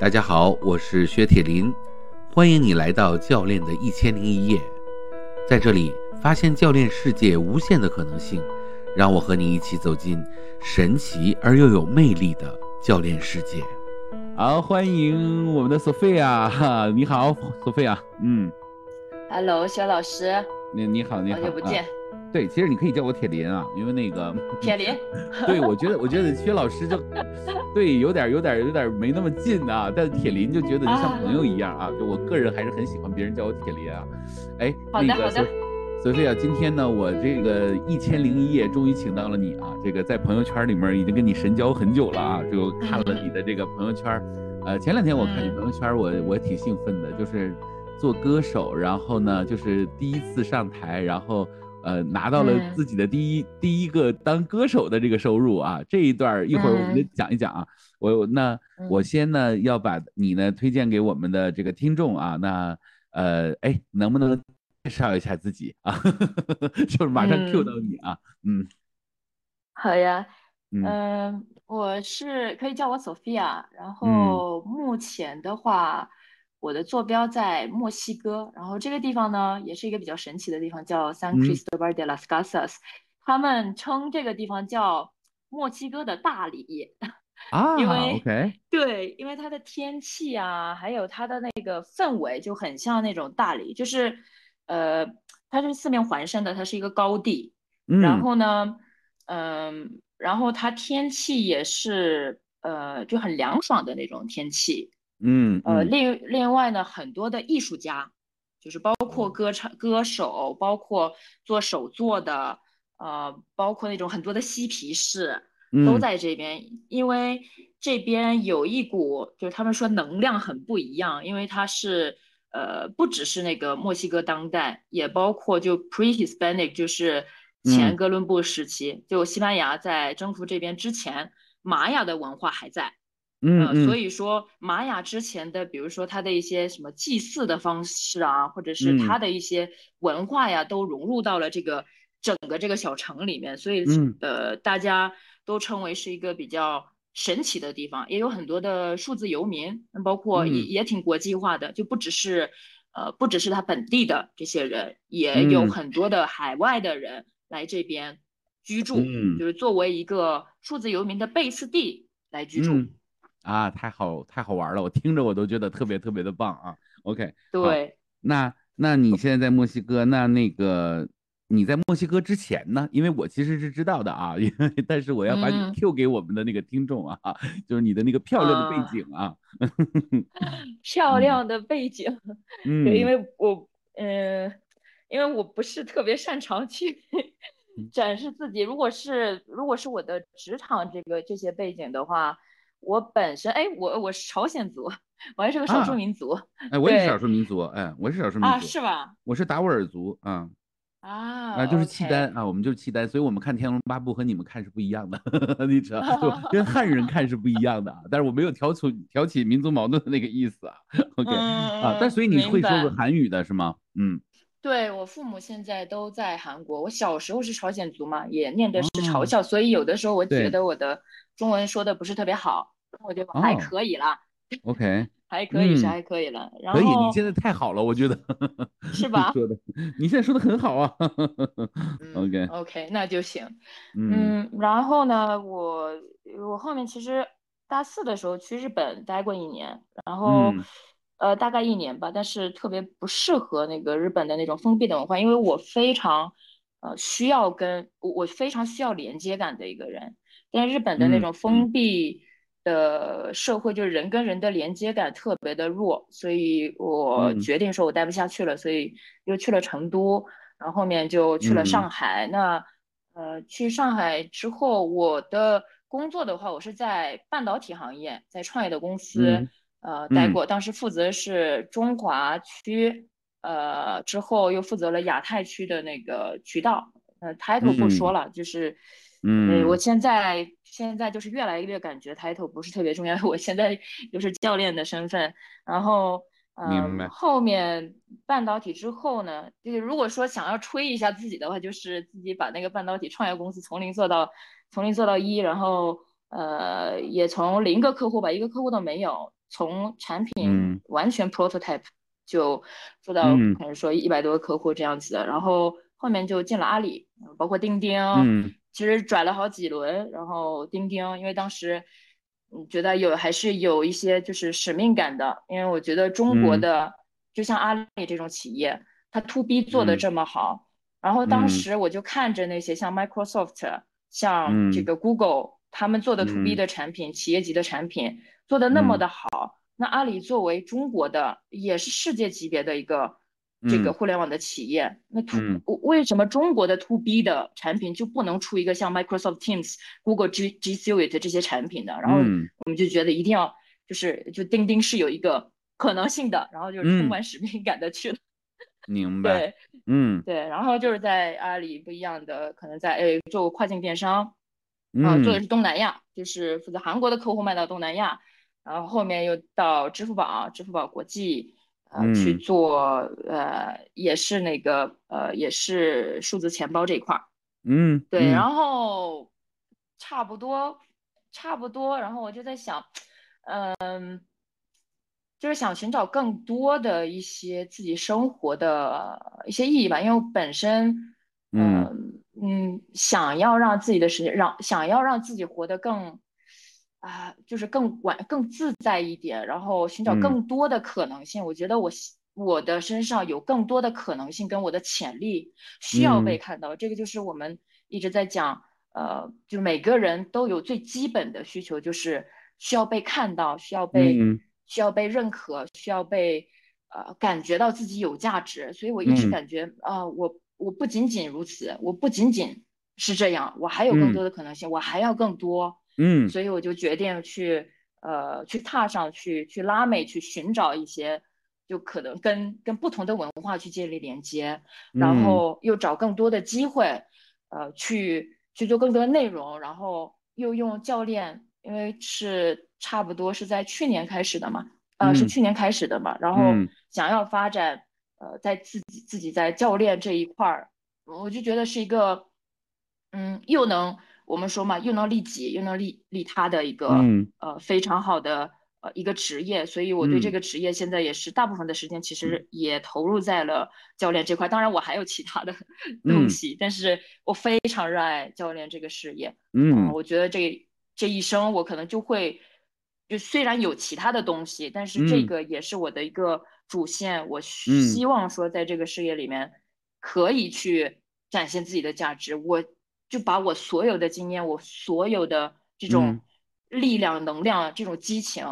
大家好，我是薛铁林，欢迎你来到教练的一千零一夜，在这里发现教练世界无限的可能性，让我和你一起走进神奇而又有魅力的教练世界。好，欢迎我们的索菲亚，哈，你好，索菲亚，嗯，Hello，薛老师，你你好，你好，好久不见。对，其实你可以叫我铁林啊，因为那个 铁林，对我觉得我觉得薛老师就 对有点有点有点没那么近啊，但是铁林就觉得就像朋友一样啊，就我个人还是很喜欢别人叫我铁林啊。哎，那个索索菲亚，今天呢，我这个一千零一夜终于请到了你啊，这个在朋友圈里面已经跟你神交很久了啊，就看了你的这个朋友圈，呃，前两天我看你朋友圈，我我挺兴奋的，就是做歌手，然后呢，就是第一次上台，然后。呃，拿到了自己的第一第一个当歌手的这个收入啊，这一段一会儿我们讲一讲啊。我那我先呢要把你呢推荐给我们的这个听众啊。那呃，哎，能不能介绍一下自己啊？就是马上 Q 到你啊。嗯，好呀。嗯，我是可以叫我 Sophia，然后目前的话。我的坐标在墨西哥，然后这个地方呢，也是一个比较神奇的地方，叫 San Cristobal de las Casas，他们称这个地方叫墨西哥的大理啊，因为对，因为它的天气啊，还有它的那个氛围就很像那种大理，就是呃，它是四面环山的，它是一个高地，然后呢，嗯，然后它天气也是呃，就很凉爽的那种天气。嗯呃，另另外呢，很多的艺术家，就是包括歌唱歌手，包括做手作的，呃，包括那种很多的嬉皮士，都在这边。因为这边有一股，就是他们说能量很不一样，因为它是呃，不只是那个墨西哥当代，也包括就 pre-Hispanic，就是前哥伦布时期，就西班牙在征服这边之前，玛雅的文化还在。嗯，所以说玛雅之前的，比如说它的一些什么祭祀的方式啊，或者是它的一些文化呀，都融入到了这个整个这个小城里面，所以呃，大家都称为是一个比较神奇的地方，也有很多的数字游民，包括也也挺国际化的，就不只是呃不只是他本地的这些人，也有很多的海外的人来这边居住，就是作为一个数字游民的贝斯地来居住。啊，太好太好玩了，我听着我都觉得特别特别的棒啊。OK，对，那那你现在在墨西哥，那那个你在墨西哥之前呢？因为我其实是知道的啊，因为但是我要把你 Q 给我们的那个听众啊，就是你的那个漂亮的背景啊，漂亮的背景，嗯，对，因为我嗯，因为我不是特别擅长去展示自己，如果是如果是我的职场这个这些背景的话。我本身哎，我我是朝鲜族，我还是个少数 民族。哎，我也是少数民族，哎，我是少数民族。啊，是吧？我是达斡尔族啊。啊。啊，就是契丹啊，我们就是契丹，所以我们看《天龙八部》和你们看是不一样的，你知道，就 跟汉人看是不一样的。但是我没有挑出挑起民族矛盾的那个意思啊。OK 啊，但所以你会说个韩语的是吗？嗯。对我父母现在都在韩国，我小时候是朝鲜族嘛，也念的是朝校，所以有的时候我觉得我的中文说的不是特别好，我觉得还可以啦。OK，还可以是还可以了。可以，你现在太好了，我觉得 是吧？说的，你现在说的很好啊。OK OK，那就行。嗯，然后呢，我我后面其实大四的时候去日本待过一年，然后。呃，大概一年吧，但是特别不适合那个日本的那种封闭的文化，因为我非常，呃，需要跟我我非常需要连接感的一个人，但日本的那种封闭的社会，就是人跟人的连接感特别的弱，所以我决定说我待不下去了，所以又去了成都，然后后面就去了上海。那，呃，去上海之后，我的工作的话，我是在半导体行业，在创业的公司。呃，待过，当时负责是中华区，呃，之后又负责了亚太区的那个渠道，呃，title 不说了，就是，嗯，我现在现在就是越来越感觉 title 不是特别重要，我现在就是教练的身份，然后，嗯，后面半导体之后呢，就是如果说想要吹一下自己的话，就是自己把那个半导体创业公司从零做到从零做到一，然后，呃，也从零个客户吧，一个客户都没有。从产品完全 prototype 就做到可能说一百多个客户这样子的，然后后面就进了阿里，包括钉钉，其实转了好几轮，然后钉钉，因为当时嗯觉得有还是有一些就是使命感的，因为我觉得中国的就像阿里这种企业，它 to B 做的这么好，然后当时我就看着那些像 Microsoft，像这个 Google。他们做的 to B 的产品，企业级的产品做的那么的好，那阿里作为中国的也是世界级别的一个这个互联网的企业，那 to 为什么中国的 to B 的产品就不能出一个像 Microsoft Teams、Google G G Suite 这些产品呢？然后我们就觉得一定要就是就钉钉是有一个可能性的，然后就是充满使命感的去了。明白。对，嗯，对，然后就是在阿里不一样的，可能在诶做跨境电商。啊，做的是东南亚，就是负责韩国的客户卖到东南亚，然后后面又到支付宝、支付宝国际，呃，去做，呃，也是那个，呃，也是数字钱包这一块儿。嗯，对，然后差不多，差不多，然后我就在想，嗯，就是想寻找更多的一些自己生活的一些意义吧，因为我本身，嗯。嗯，想要让自己的时间让想要让自己活得更啊，就是更管更自在一点，然后寻找更多的可能性。我觉得我我的身上有更多的可能性跟我的潜力需要被看到。这个就是我们一直在讲，呃，就每个人都有最基本的需求，就是需要被看到，需要被需要被认可，需要被呃感觉到自己有价值。所以我一直感觉啊，我。我不仅仅如此，我不仅仅是这样，我还有更多的可能性，我还要更多。嗯，所以我就决定去，呃，去踏上去，去拉美，去寻找一些，就可能跟跟不同的文化去建立连接，然后又找更多的机会，呃，去去做更多的内容，然后又用教练，因为是差不多是在去年开始的嘛，呃，是去年开始的嘛，然后想要发展。呃，在自己自己在教练这一块儿，我就觉得是一个，嗯，又能我们说嘛，又能利己又能利利他的一个，呃，非常好的呃一个职业。所以我对这个职业现在也是大部分的时间其实也投入在了教练这块。当然我还有其他的东西，但是我非常热爱教练这个事业。嗯，我觉得这这一生我可能就会，就虽然有其他的东西，但是这个也是我的一个。主线，我希望说，在这个事业里面，可以去展现自己的价值。我就把我所有的经验，我所有的这种力量、能量、这种激情，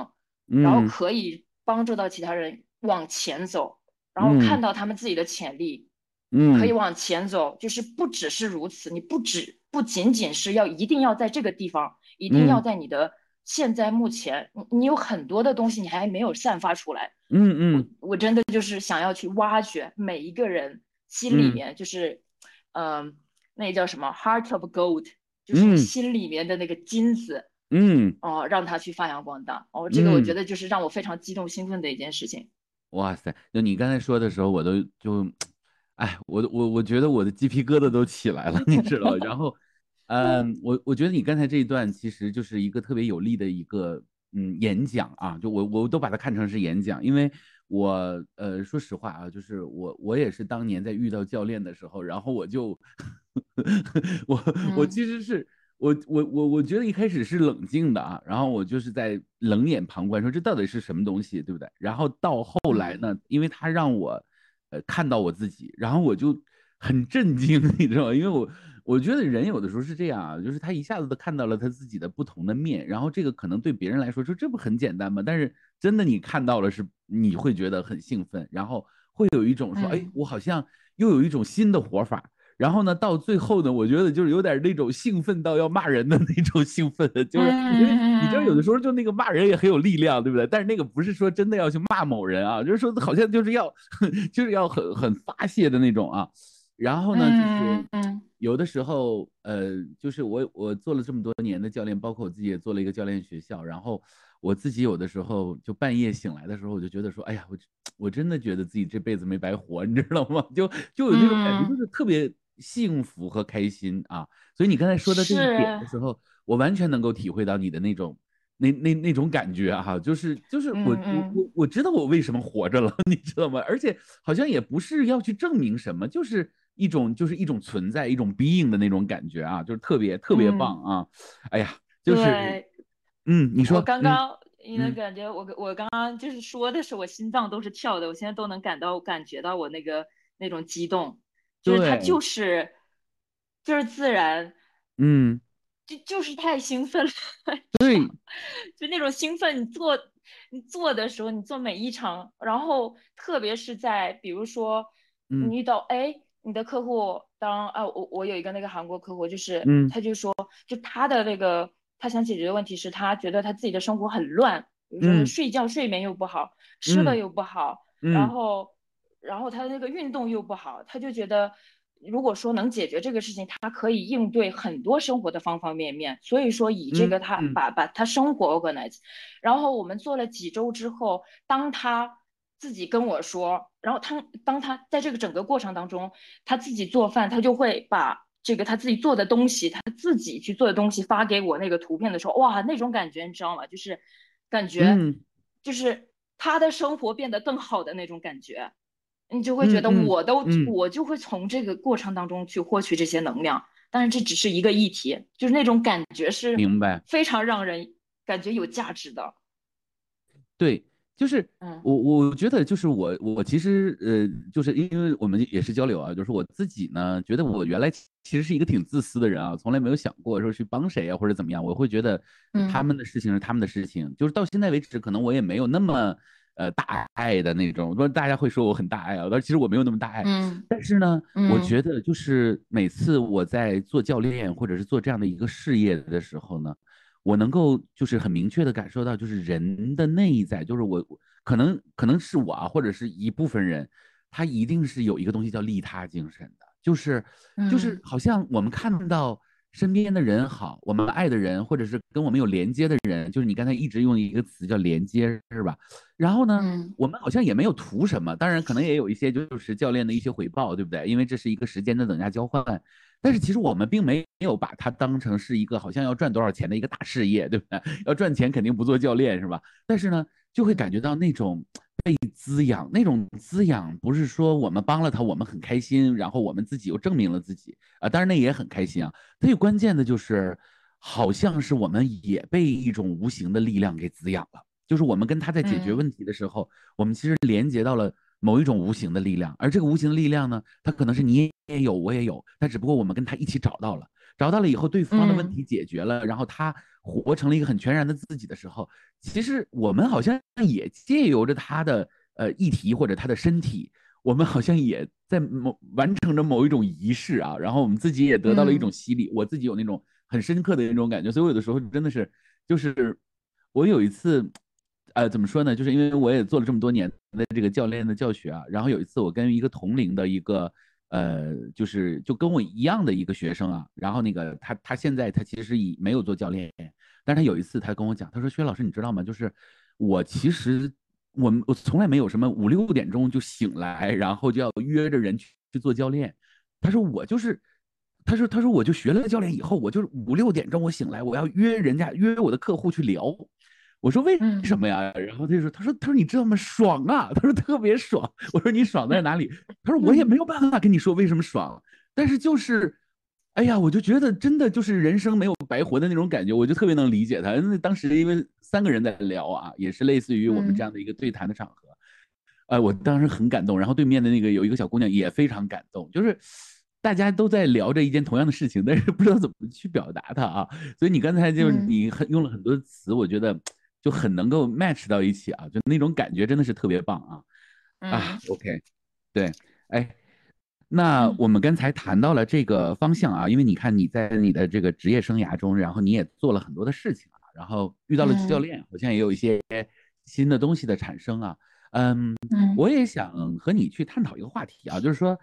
然后可以帮助到其他人往前走，然后看到他们自己的潜力，嗯，可以往前走。就是不只是如此，你不只不仅仅是要一定要在这个地方，一定要在你的。现在目前，你你有很多的东西，你还没有散发出来。嗯嗯，我真的就是想要去挖掘每一个人心里面，就是，嗯，那叫什么 heart of gold，就是心里面的那个金子。嗯，哦，让他去发扬光大。哦，这个我觉得就是让我非常激动兴奋的一件事情。哇塞，就你刚才说的时候，我都就，哎，我我我觉得我的鸡皮疙瘩都起来了，你知道，然后。嗯，我我觉得你刚才这一段其实就是一个特别有力的一个嗯演讲啊，就我我都把它看成是演讲，因为我呃说实话啊，就是我我也是当年在遇到教练的时候，然后我就 我我其实是我我我我觉得一开始是冷静的啊，然后我就是在冷眼旁观，说这到底是什么东西，对不对？然后到后来呢，因为他让我呃看到我自己，然后我就很震惊，你知道吗？因为我。我觉得人有的时候是这样啊，就是他一下子都看到了他自己的不同的面，然后这个可能对别人来说说这不很简单吗？但是真的你看到了是你会觉得很兴奋，然后会有一种说哎我好像又有一种新的活法，然后呢到最后呢我觉得就是有点那种兴奋到要骂人的那种兴奋，就是因为你知道有的时候就那个骂人也很有力量，对不对？但是那个不是说真的要去骂某人啊，就是说好像就是要 就是要很很发泄的那种啊。然后呢，就是有的时候，呃，就是我我做了这么多年的教练，包括我自己也做了一个教练学校。然后我自己有的时候就半夜醒来的时候，我就觉得说，哎呀，我我真的觉得自己这辈子没白活，你知道吗？就就有那种感觉，就是特别幸福和开心啊。所以你刚才说到这一点的时候，我完全能够体会到你的那种那那那种感觉哈，就是就是我我我我知道我为什么活着了，你知道吗？而且好像也不是要去证明什么，就是一种就是一种存在，一种 being 的那种感觉啊，就是特别特别棒啊！哎呀，就是嗯，你说我刚刚你能感觉我我刚刚就是说的是我心脏都是跳的，我现在都能感到感觉到我那个那种激动，就是它就是就是自然，嗯。就就是太兴奋了，对，就那种兴奋。你做你做的时候，你做每一场，然后特别是在比如说，你遇到哎，你的客户当啊，我我有一个那个韩国客户，就是他就说，就他的那个他想解决的问题是他觉得他自己的生活很乱，比如说睡觉睡眠又不好，吃的又不好，然后然后他的那个运动又不好，他就觉得。如果说能解决这个事情，他可以应对很多生活的方方面面。所以说，以这个他把把他生活 organize。然后我们做了几周之后，当他自己跟我说，然后他当他在这个整个过程当中，他自己做饭，他就会把这个他自己做的东西，他自己去做的东西发给我那个图片的时候，哇，那种感觉你知道吗？就是感觉就是他的生活变得更好的那种感觉。你就会觉得我都我就会从这个过程当中去获取这些能量，但是这只是一个议题，就是那种感觉是明白，非常让人感觉有价值的。对，就是我我觉得就是我我其实呃就是因为我们也是交流啊，就是我自己呢觉得我原来其实是一个挺自私的人啊，从来没有想过说去帮谁啊或者怎么样，我会觉得他们的事情是他们的事情，就是到现在为止可能我也没有那么。呃，大爱的那种，不，大家会说我很大爱啊，但其实我没有那么大爱。嗯，但是呢，我觉得就是每次我在做教练或者是做这样的一个事业的时候呢，我能够就是很明确的感受到，就是人的内在，就是我可能可能是我啊，或者是一部分人，他一定是有一个东西叫利他精神的，就是就是好像我们看到。身边的人好，我们爱的人，或者是跟我们有连接的人，就是你刚才一直用一个词叫连接，是吧？然后呢，我们好像也没有图什么，当然可能也有一些就是教练的一些回报，对不对？因为这是一个时间的等价交换。但是其实我们并没有把它当成是一个好像要赚多少钱的一个大事业，对不对？要赚钱肯定不做教练，是吧？但是呢，就会感觉到那种。被滋养那种滋养，不是说我们帮了他，我们很开心，然后我们自己又证明了自己啊，当然那也很开心啊。最关键的就是，好像是我们也被一种无形的力量给滋养了，就是我们跟他在解决问题的时候，我们其实连接到了某一种无形的力量，而这个无形的力量呢，它可能是你也有，我也有，但只不过我们跟他一起找到了。找到了以后，对方的问题解决了，然后他活成了一个很全然的自己的时候，其实我们好像也借由着他的呃议题或者他的身体，我们好像也在某完成着某一种仪式啊，然后我们自己也得到了一种洗礼，我自己有那种很深刻的那种感觉，所以我有的时候真的是，就是我有一次，呃，怎么说呢？就是因为我也做了这么多年的这个教练的教学啊，然后有一次我跟一个同龄的一个。呃，就是就跟我一样的一个学生啊，然后那个他他现在他其实已没有做教练，但他有一次他跟我讲，他说薛老师你知道吗？就是我其实我我从来没有什么五六点钟就醒来，然后就要约着人去去做教练。他说我就是，他说他说我就学了教练以后，我就是五六点钟我醒来，我要约人家约我的客户去聊。我说为什么呀？然后他就说：“他说他说你知道吗？爽啊！他说特别爽。”我说：“你爽在哪里？”他说：“我也没有办法跟你说为什么爽，但是就是，哎呀，我就觉得真的就是人生没有白活的那种感觉，我就特别能理解他。那当时因为三个人在聊啊，也是类似于我们这样的一个对谈的场合，哎，我当时很感动。然后对面的那个有一个小姑娘也非常感动，就是大家都在聊着一件同样的事情，但是不知道怎么去表达它啊。所以你刚才就是你很用了很多词，我觉得。就很能够 match 到一起啊，就那种感觉真的是特别棒啊。啊，OK，对，哎，那我们刚才谈到了这个方向啊，因为你看你在你的这个职业生涯中，然后你也做了很多的事情啊，然后遇到了教练，好像也有一些新的东西的产生啊，嗯，我也想和你去探讨一个话题啊，就是说，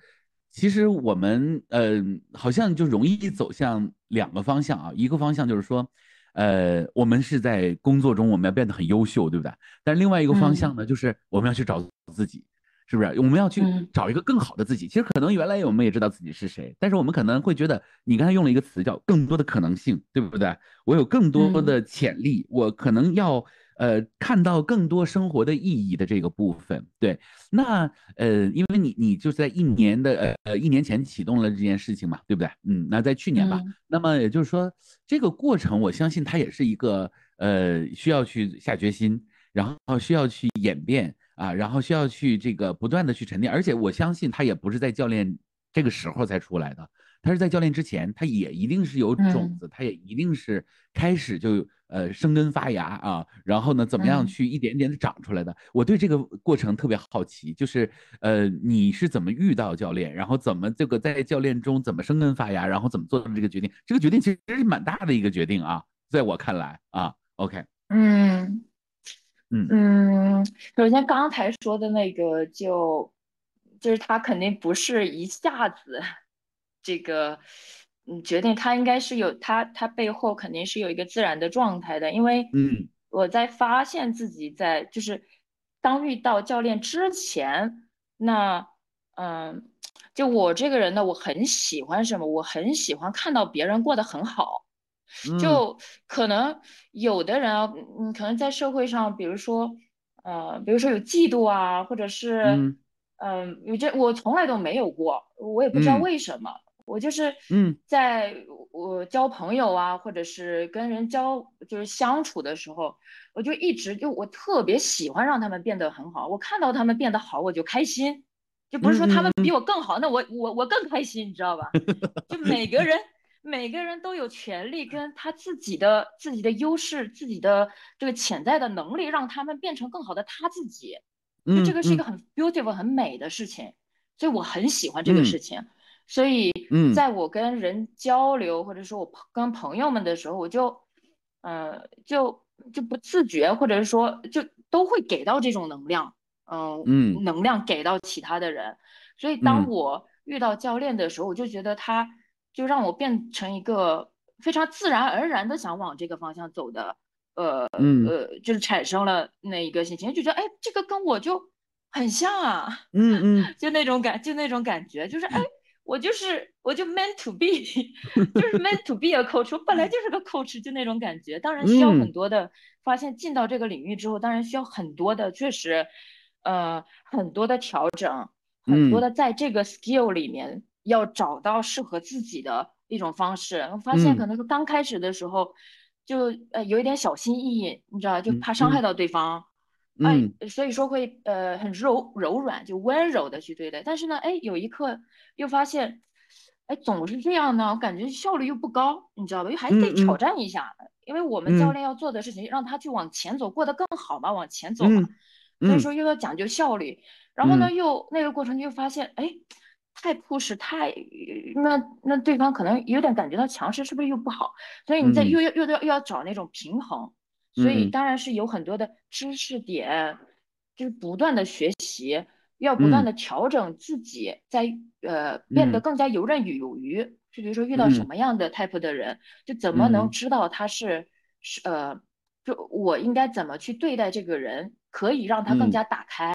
其实我们嗯，好像就容易走向两个方向啊，一个方向就是说。呃，我们是在工作中我们要变得很优秀，对不对？但另外一个方向呢，就是我们要去找自己。是不是？我们要去找一个更好的自己。其实可能原来我们也知道自己是谁，但是我们可能会觉得，你刚才用了一个词叫更多的可能性，对不对？我有更多的潜力，我可能要呃看到更多生活的意义的这个部分。对，那呃，因为你你就是在一年的呃呃一年前启动了这件事情嘛，对不对？嗯，那在去年吧，那么也就是说这个过程，我相信它也是一个呃需要去下决心，然后需要去演变。啊，然后需要去这个不断的去沉淀，而且我相信它也不是在教练这个时候才出来的，他是在教练之前，他也一定是有种子，他也一定是开始就呃生根发芽啊，然后呢，怎么样去一点点的长出来的？我对这个过程特别好奇，就是呃你是怎么遇到教练，然后怎么这个在教练中怎么生根发芽，然后怎么做出这个决定？这个决定其实是蛮大的一个决定啊，在我看来啊，OK，嗯。嗯首先刚才说的那个，就就是他肯定不是一下子这个嗯决定，他应该是有他他背后肯定是有一个自然的状态的，因为嗯。我在发现自己在就是当遇到教练之前，那嗯就我这个人呢，我很喜欢什么？我很喜欢看到别人过得很好。就可能有的人啊，嗯，可能在社会上，比如说，呃，比如说有嫉妒啊，或者是，嗯，有这我从来都没有过，我也不知道为什么，我就是，嗯，在我交朋友啊，或者是跟人交就是相处的时候，我就一直就我特别喜欢让他们变得很好，我看到他们变得好，我就开心，就不是说他们比我更好，那我我我更开心，你知道吧？就每个人。每个人都有权利跟他自己的自己的优势、自己的这个潜在的能力，让他们变成更好的他自己。就这个是一个很 beautiful、很美的事情，所以我很喜欢这个事情。所以，在我跟人交流或者说我跟朋友们的时候，我就，呃，就就不自觉，或者是说就都会给到这种能量，嗯，能量给到其他的人。所以，当我遇到教练的时候，我就觉得他。就让我变成一个非常自然而然的想往这个方向走的，呃呃，就是产生了那一个心情，就觉得哎，这个跟我就很像啊，嗯嗯，就那种感，就那种感觉，就是哎，我就是我就 meant to be，就是 meant to be a coach，我本来就是个 coach，就那种感觉。当然需要很多的发现，进到这个领域之后，当然需要很多的，确实，呃，很多的调整，很多的在这个 skill 里面。要找到适合自己的一种方式，我发现可能是刚开始的时候，就呃有一点小心翼翼，你知道，就怕伤害到对方，嗯，所以说会呃很柔柔软，就温柔的去对待。但是呢，哎，有一刻又发现，哎，总是这样呢，我感觉效率又不高，你知道吧？又还得挑战一下，因为我们教练要做的事情，让他去往前走，过得更好嘛，往前走嘛，所以说又要讲究效率。然后呢，又那个过程就发现，哎。太 push 太，那那对方可能有点感觉到强势，是不是又不好？所以你在又要又要又要找那种平衡，所以当然是有很多的知识点，就是不断的学习，要不断的调整自己，在呃变得更加游刃有余。就比如说遇到什么样的 type 的人，就怎么能知道他是是呃，就我应该怎么去对待这个人，可以让他更加打开，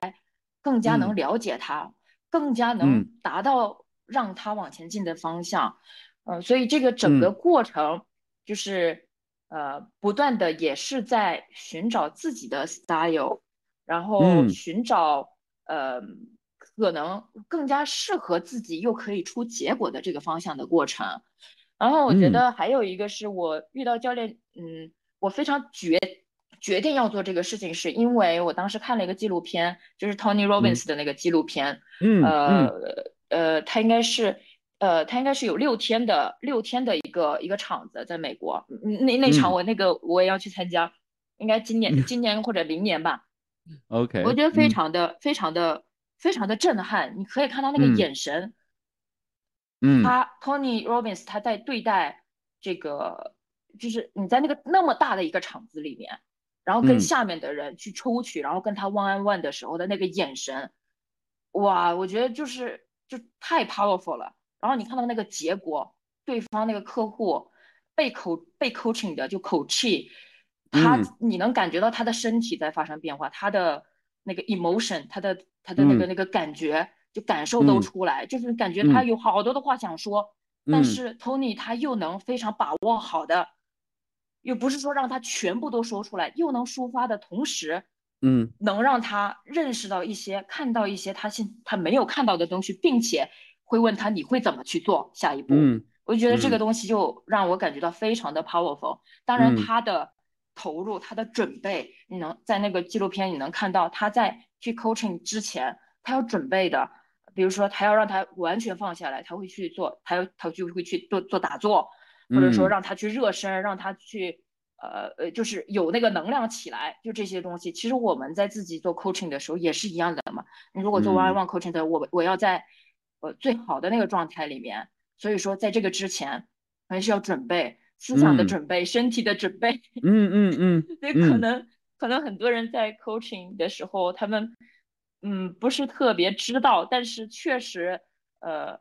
更加能了解他。更加能达到让他往前进的方向，嗯，所以这个整个过程就是呃不断的也是在寻找自己的 style，然后寻找呃可能更加适合自己又可以出结果的这个方向的过程。然后我觉得还有一个是我遇到教练，嗯，我非常决决定要做这个事情，是因为我当时看了一个纪录片，就是 Tony Robbins 的那个纪录片。嗯，呃呃，他应该是，呃，他应该是有六天的六天的一个一个场子在美国。那那场我那个我也要去参加，应该今年今年或者明年吧。OK，我觉得非常的非常的非常的震撼。你可以看到那个眼神，嗯，他 Tony Robbins 他在对待这个，就是你在那个那么大的一个场子里面。然后跟下面的人去抽取，然后跟他 one on one 的时候的那个眼神，哇，我觉得就是就太 powerful 了。然后你看到那个结果，对方那个客户被口被 coaching 的就口气，他你能感觉到他的身体在发生变化，他的那个 emotion，他的他的那个那个感觉，就感受都出来，就是感觉他有好多的话想说，但是 Tony 他又能非常把握好的，又不是说让他全部都说出来，又能抒发的同时，嗯，能让他认识到一些，看到一些他现他没有看到的东西，并且会问他你会怎么去做下一步，嗯，我就觉得这个东西就让我感觉到非常的 powerful，当然他的。投入他的准备，你能在那个纪录片你能看到他在去 coaching 之前，他要准备的，比如说他要让他完全放下来，他会去做，他要他就会去做做打坐，或者说让他去热身，让他去呃呃，就是有那个能量起来，就这些东西。其实我们在自己做 coaching 的时候也是一样的嘛。你如果做 one on one coaching 的，我我要在呃最好的那个状态里面，所以说在这个之前还是要准备。思想的准备，身体的准备，嗯嗯嗯，所以可能可能很多人在 coaching 的时候，他们嗯不是特别知道，但是确实，呃，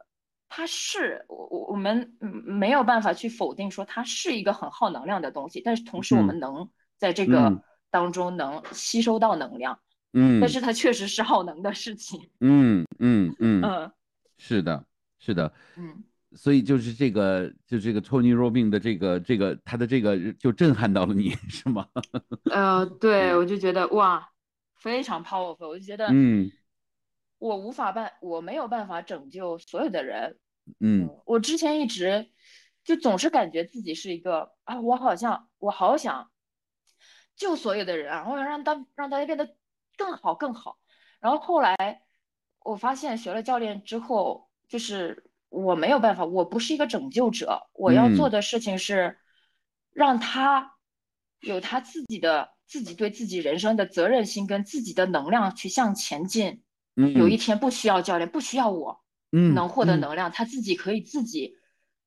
它是我我我们没有办法去否定说它是一个很耗能量的东西，但是同时我们能在这个当中能吸收到能量，嗯，但是它确实是耗能的事情，嗯嗯嗯。嗯，是的，是的，嗯。所以就是这个，就这个 Tony Robbins 的这个这个他的这个就震撼到了你，是吗？呃，对，我就觉得哇，非常 powerful，我就觉得，嗯，我无法办，我没有办法拯救所有的人，嗯，我之前一直就总是感觉自己是一个啊，我好像我好想救所有的人啊，我想让大让大家变得更好更好，然后后来我发现学了教练之后，就是。我没有办法，我不是一个拯救者。我要做的事情是，让他有他自己的自己对自己人生的责任心跟自己的能量去向前进。有一天不需要教练，不需要我，能获得能量，他自己可以自己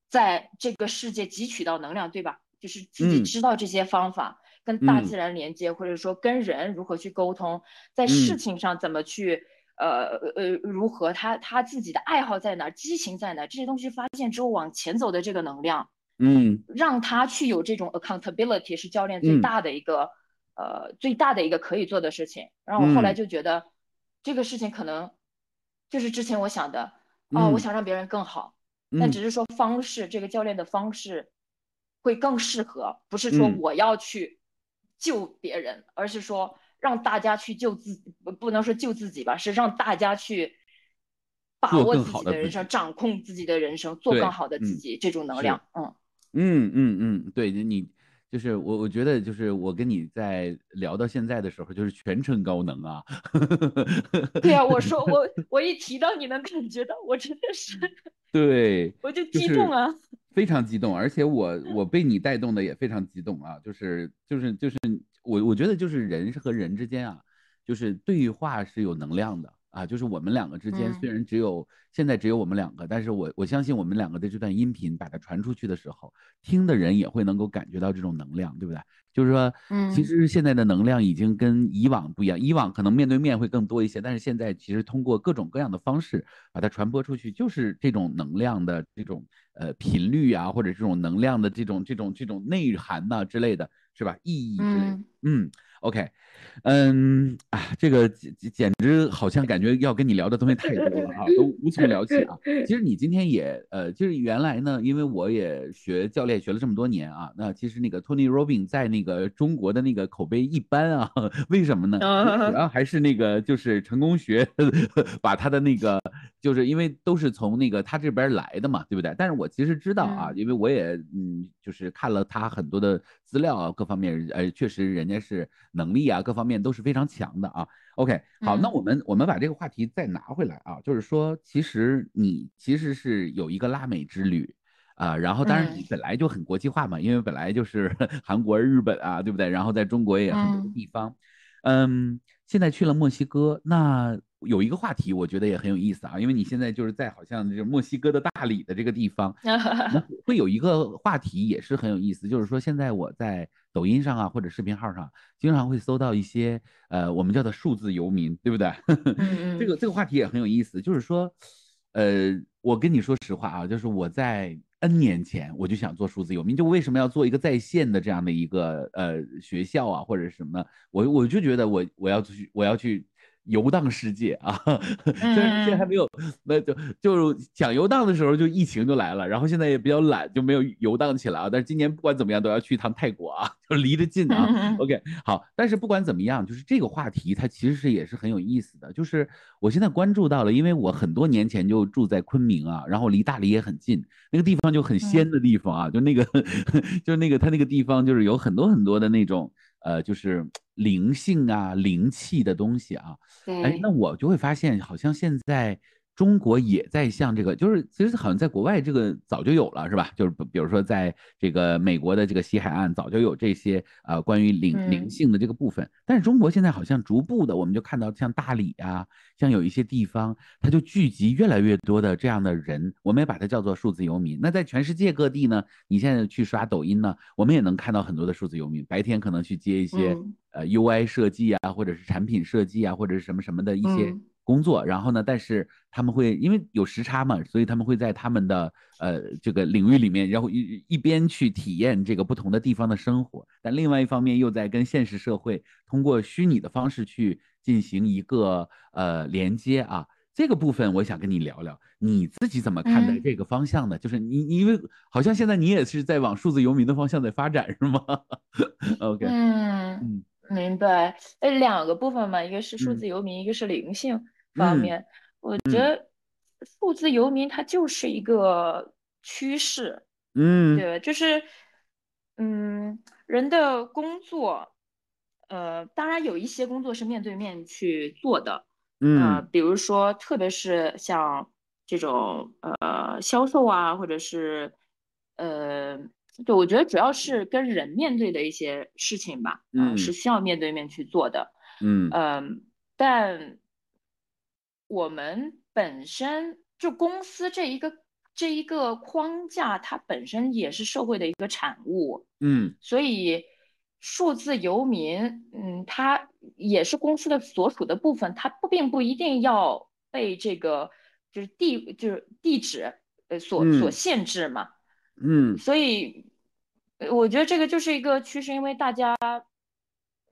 在这个世界汲取到能量，对吧？就是自己知道这些方法，跟大自然连接，或者说跟人如何去沟通，在事情上怎么去。呃呃，如何他他自己的爱好在哪，激情在哪，这些东西发现之后往前走的这个能量，嗯，让他去有这种 accountability 是教练最大的一个呃最大的一个可以做的事情。然后我后来就觉得这个事情可能就是之前我想的啊，我想让别人更好，但只是说方式这个教练的方式会更适合，不是说我要去救别人，而是说。让大家去救自，不不能说救自己吧，是让大家去把握自己的人生，掌控自己的人生，做更好的自己。这种能量，嗯嗯嗯嗯，对你就是我，我觉得就是我跟你在聊到现在的时候，就是全程高能啊。对啊，我说我我一提到你能感觉到，我真的是 对，我就激动啊，非常激动，而且我我被你带动的也非常激动啊，就是就是就是。我我觉得就是人是和人之间啊，就是对话是有能量的啊，就是我们两个之间虽然只有现在只有我们两个，但是我我相信我们两个的这段音频把它传出去的时候，听的人也会能够感觉到这种能量，对不对？就是说，嗯，其实现在的能量已经跟以往不一样，以往可能面对面会更多一些，但是现在其实通过各种各样的方式把它传播出去，就是这种能量的这种呃频率啊，或者这种能量的这种这种这种内涵呐之类的。是吧？意义之类，嗯，OK，嗯啊，这个简简直好像感觉要跟你聊的东西太多了啊，都无从聊起啊。其实你今天也呃，就是原来呢，因为我也学教练学了这么多年啊，那其实那个 Tony Robbins 在那个中国的那个口碑一般啊，为什么呢？主要还是那个就是成功学 把他的那个，就是因为都是从那个他这边来的嘛，对不对？但是我其实知道啊，因为我也嗯，就是看了他很多的资料啊。各方面，呃，确实人家是能力啊，各方面都是非常强的啊。OK，好，那我们我们把这个话题再拿回来啊，就是说，其实你其实是有一个拉美之旅啊，然后当然你本来就很国际化嘛，因为本来就是 韩国、日本啊，对不对？然后在中国也很多地方，嗯，现在去了墨西哥，那。有一个话题，我觉得也很有意思啊，因为你现在就是在好像这墨西哥的大理的这个地方，会有一个话题也是很有意思，就是说现在我在抖音上啊或者视频号上，经常会搜到一些呃我们叫做数字游民，对不对？这个这个话题也很有意思，就是说，呃，我跟你说实话啊，就是我在 N 年前我就想做数字游民，就为什么要做一个在线的这样的一个呃学校啊或者什么，我我就觉得我我要去我要去。游荡世界啊，虽然现在还没有，那就就想游荡的时候就疫情就来了，然后现在也比较懒，就没有游荡起来啊。但是今年不管怎么样都要去一趟泰国啊，就离得近啊。OK，好，但是不管怎么样，就是这个话题它其实是也是很有意思的。就是我现在关注到了，因为我很多年前就住在昆明啊，然后离大理也很近，那个地方就很仙的地方啊，就那个 就那个它那个地方就是有很多很多的那种。呃，就是灵性啊、灵气的东西啊，哎，那我就会发现，好像现在。中国也在向这个，就是其实好像在国外这个早就有了，是吧？就是比如说在这个美国的这个西海岸早就有这些呃关于灵灵性的这个部分，但是中国现在好像逐步的，我们就看到像大理啊，像有一些地方，它就聚集越来越多的这样的人，我们也把它叫做数字游民。那在全世界各地呢，你现在去刷抖音呢，我们也能看到很多的数字游民，白天可能去接一些呃 UI 设计啊，或者是产品设计啊，或者是什么什么的一些。工作，然后呢？但是他们会因为有时差嘛，所以他们会在他们的呃这个领域里面，然后一一边去体验这个不同的地方的生活，但另外一方面又在跟现实社会通过虚拟的方式去进行一个呃连接啊。这个部分我想跟你聊聊，你自己怎么看待这个方向的？就是你，因为好像现在你也是在往数字游民的方向在发展，是吗？OK，嗯嗯。明白，呃，两个部分嘛，一个是数字游民，一个是灵性方面。我觉得数字游民它就是一个趋势，嗯，对，就是，嗯，人的工作，呃，当然有一些工作是面对面去做的，嗯，比如说，特别是像这种呃销售啊，或者是呃。对，我觉得主要是跟人面对的一些事情吧，嗯，是需要面对面去做的，嗯嗯，但我们本身就公司这一个这一个框架，它本身也是社会的一个产物，嗯，所以数字游民，嗯，它也是公司的所属的部分，它不并不一定要被这个就是地就是地址呃所所限制嘛。嗯，所以我觉得这个就是一个趋势，因为大家，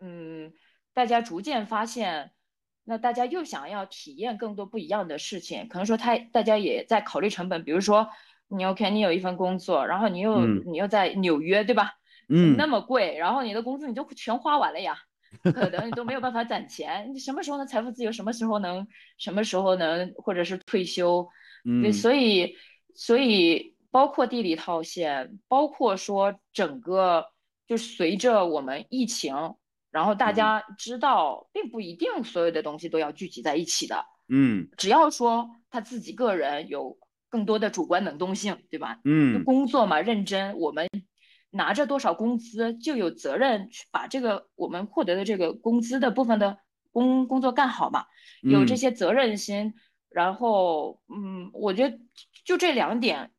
嗯，大家逐渐发现，那大家又想要体验更多不一样的事情，可能说他大家也在考虑成本，比如说你 OK，你有一份工作，然后你又你又在纽约，对吧？嗯，那么贵，然后你的工资你就全花完了呀，可能你都没有办法攒钱，你什么时候能财富自由？什么时候能什么时候能或者是退休？嗯，所以所以。包括地理套现，包括说整个，就随着我们疫情，然后大家知道，并不一定所有的东西都要聚集在一起的。嗯，只要说他自己个人有更多的主观能动性，对吧？嗯，工作嘛，认真，我们拿着多少工资，就有责任去把这个我们获得的这个工资的部分的工工作干好嘛。有这些责任心，然后，嗯，我觉得就这两点。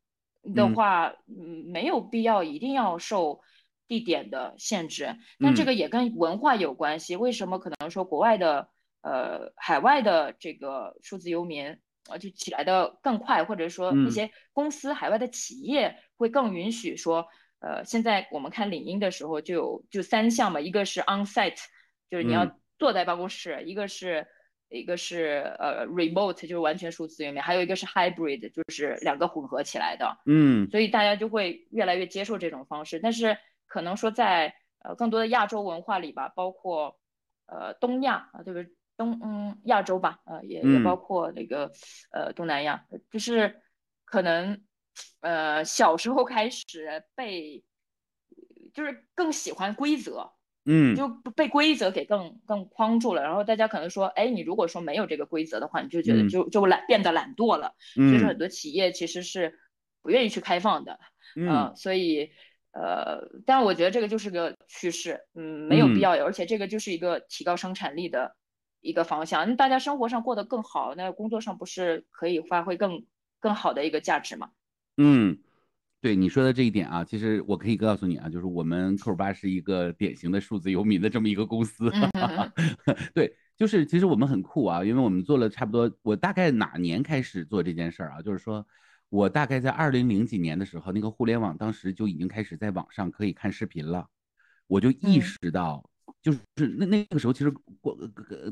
的话，嗯，没有必要一定要受地点的限制，但这个也跟文化有关系。为什么可能说国外的呃海外的这个数字游民啊就起来的更快，或者说一些公司海外的企业会更允许说，呃，现在我们看领英的时候就有就三项嘛，一个是 on site，就是你要坐在办公室，一个是。一个是呃 remote 就是完全数字游民，还有一个是 hybrid 就是两个混合起来的，嗯，所以大家就会越来越接受这种方式。但是可能说在呃更多的亚洲文化里吧，包括呃东亚啊，对不东嗯亚洲吧，呃也也包括那个呃东南亚，就是可能呃小时候开始被就是更喜欢规则。嗯，就被规则给更更框住了，然后大家可能说，哎，你如果说没有这个规则的话，你就觉得就就懒变得懒惰了。所以说很多企业其实是不愿意去开放的，嗯，所以呃，但我觉得这个就是个趋势，嗯，没有必要有，而且这个就是一个提高生产力的一个方向。那大家生活上过得更好，那工作上不是可以发挥更更好的一个价值吗？嗯。对你说的这一点啊，其实我可以告诉你啊，就是我们 Q 八是一个典型的数字游民的这么一个公司。对，就是其实我们很酷啊，因为我们做了差不多，我大概哪年开始做这件事儿啊？就是说我大概在二零零几年的时候，那个互联网当时就已经开始在网上可以看视频了，我就意识到就是那那个时候其实过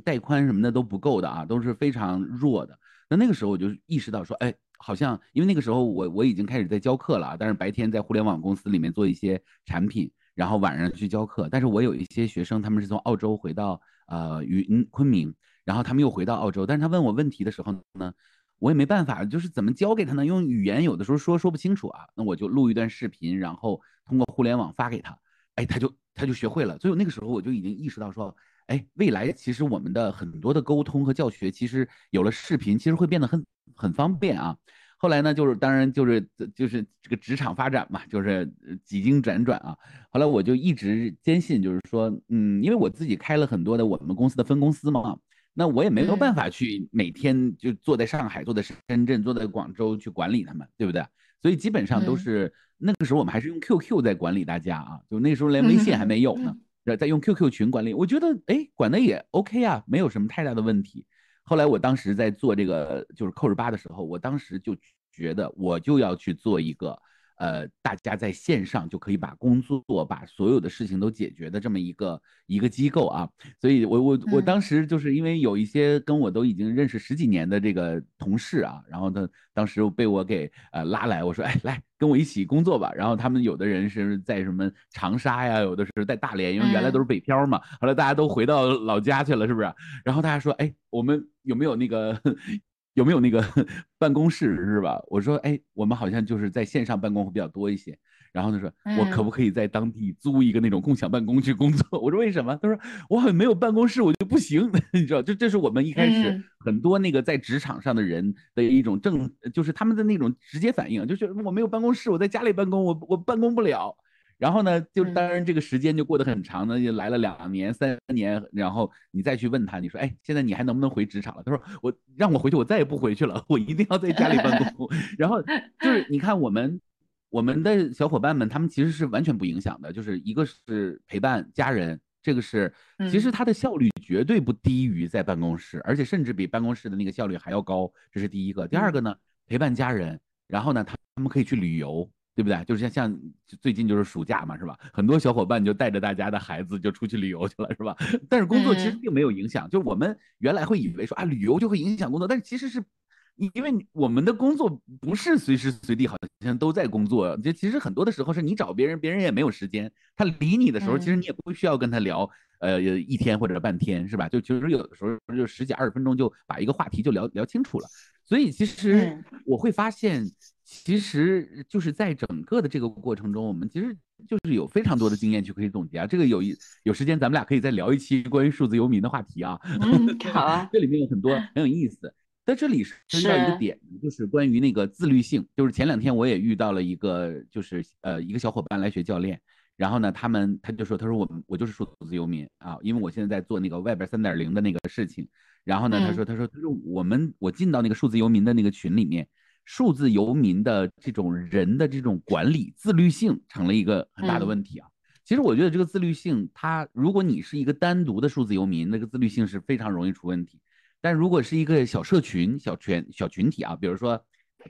带宽什么的都不够的啊，都是非常弱的。那那个时候我就意识到说，哎，好像因为那个时候我我已经开始在教课了啊，但是白天在互联网公司里面做一些产品，然后晚上去教课。但是我有一些学生，他们是从澳洲回到呃云昆明，然后他们又回到澳洲，但是他问我问题的时候呢，我也没办法，就是怎么教给他呢？用语言有的时候说说不清楚啊，那我就录一段视频，然后通过互联网发给他。哎，他就他就学会了，所以那个时候我就已经意识到说，哎，未来其实我们的很多的沟通和教学，其实有了视频，其实会变得很很方便啊。后来呢，就是当然就是就是这个职场发展嘛，就是几经辗转啊。后来我就一直坚信，就是说，嗯，因为我自己开了很多的我们公司的分公司嘛，那我也没有办法去每天就坐在上海、坐在深圳、坐在广州去管理他们，对不对？所以基本上都是。那个时候我们还是用 QQ 在管理大家啊，就那时候连微信还没有呢，在用 QQ 群管理，我觉得哎管的也 OK 啊，没有什么太大的问题。后来我当时在做这个就是扣十八的时候，我当时就觉得我就要去做一个。呃，大家在线上就可以把工作、把所有的事情都解决的这么一个一个机构啊，所以我我我当时就是因为有一些跟我都已经认识十几年的这个同事啊，然后他，当时被我给呃拉来，我说哎来跟我一起工作吧，然后他们有的人是在什么长沙呀，有的是在大连，因为原来都是北漂嘛，后来大家都回到老家去了，是不是？然后大家说哎，我们有没有那个？有没有那个 办公室是吧？我说，哎，我们好像就是在线上办公会比较多一些。然后他说，我可不可以在当地租一个那种共享办公去工作？我说为什么？他说我好像没有办公室，我就不行。你知道，这这是我们一开始很多那个在职场上的人的一种正，就是他们的那种直接反应，就是我没有办公室，我在家里办公，我我办公不了。然后呢，就当然这个时间就过得很长呢，就来了两年、三年，然后你再去问他，你说，哎，现在你还能不能回职场了？他说，我让我回去，我再也不回去了，我一定要在家里办公。然后就是你看我们我们的小伙伴们，他们其实是完全不影响的，就是一个是陪伴家人，这个是其实他的效率绝对不低于在办公室，而且甚至比办公室的那个效率还要高，这是第一个。第二个呢，陪伴家人，然后呢，他他们可以去旅游。对不对？就是像像最近就是暑假嘛，是吧？很多小伙伴就带着大家的孩子就出去旅游去了，是吧？但是工作其实并没有影响，就是我们原来会以为说啊，旅游就会影响工作，但是其实是，因为我们的工作不是随时随地好像都在工作，就其实很多的时候是你找别人，别人也没有时间，他理你的时候，其实你也不需要跟他聊，呃，一天或者半天，是吧？就其实有的时候就十几二十分钟就把一个话题就聊聊清楚了。所以其实我会发现。其实就是在整个的这个过程中，我们其实就是有非常多的经验去可以总结啊。这个有一有时间，咱们俩可以再聊一期关于数字游民的话题啊。好啊，这里面有很多很有意思。在这里涉及到一个点，就是关于那个自律性。就是前两天我也遇到了一个，就是呃一个小伙伴来学教练，然后呢，他们他就说，他说我们我就是数字游民啊，因为我现在在做那个外边三点零的那个事情。然后呢，他说他说他说我们我进到那个数字游民的那个群里面。数字游民的这种人的这种管理自律性成了一个很大的问题啊。其实我觉得这个自律性，它如果你是一个单独的数字游民，那个自律性是非常容易出问题。但如果是一个小社群、小群、小群体啊，比如说，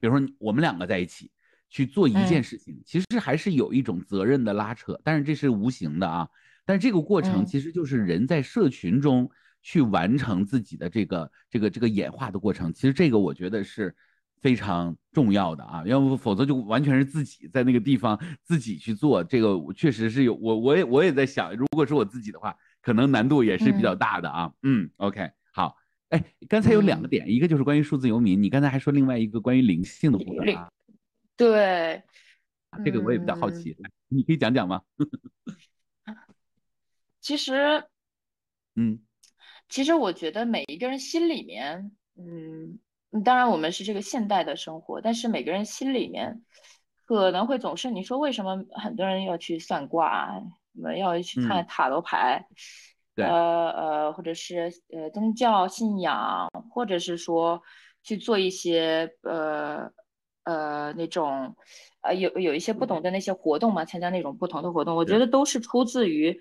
比如说我们两个在一起去做一件事情，其实还是有一种责任的拉扯，但是这是无形的啊。但是这个过程其实就是人在社群中去完成自己的这个这个这个演化的过程。其实这个我觉得是。非常重要的啊，要不否则就完全是自己在那个地方自己去做，这个确实是有我我也我也在想，如果是我自己的话，可能难度也是比较大的啊。嗯，OK，好，哎，刚才有两个点，一个就是关于数字游民，你刚才还说另外一个关于灵性的部分啊。对，这个我也比较好奇，你可以讲讲吗？其实，嗯，其实我觉得每一个人心里面，嗯。当然，我们是这个现代的生活，但是每个人心里面可能会总是你说为什么很多人要去算卦，我们要去看塔罗牌，呃呃，或者是呃宗教信仰，或者是说去做一些呃呃那种呃有有一些不同的那些活动嘛，参加那种不同的活动，我觉得都是出自于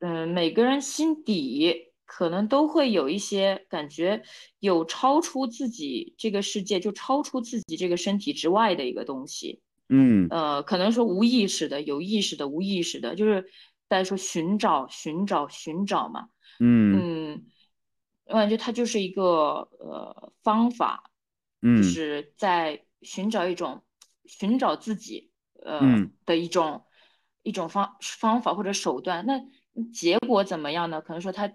嗯每个人心底。可能都会有一些感觉，有超出自己这个世界，就超出自己这个身体之外的一个东西。嗯，呃，可能说无意识的、有意识的、无意识的，就是大家说寻找、寻找、寻找嘛。嗯嗯，我感觉它就是一个呃方法，就是在寻找一种寻找自己呃的一种一种方方法或者手段。那结果怎么样呢？可能说他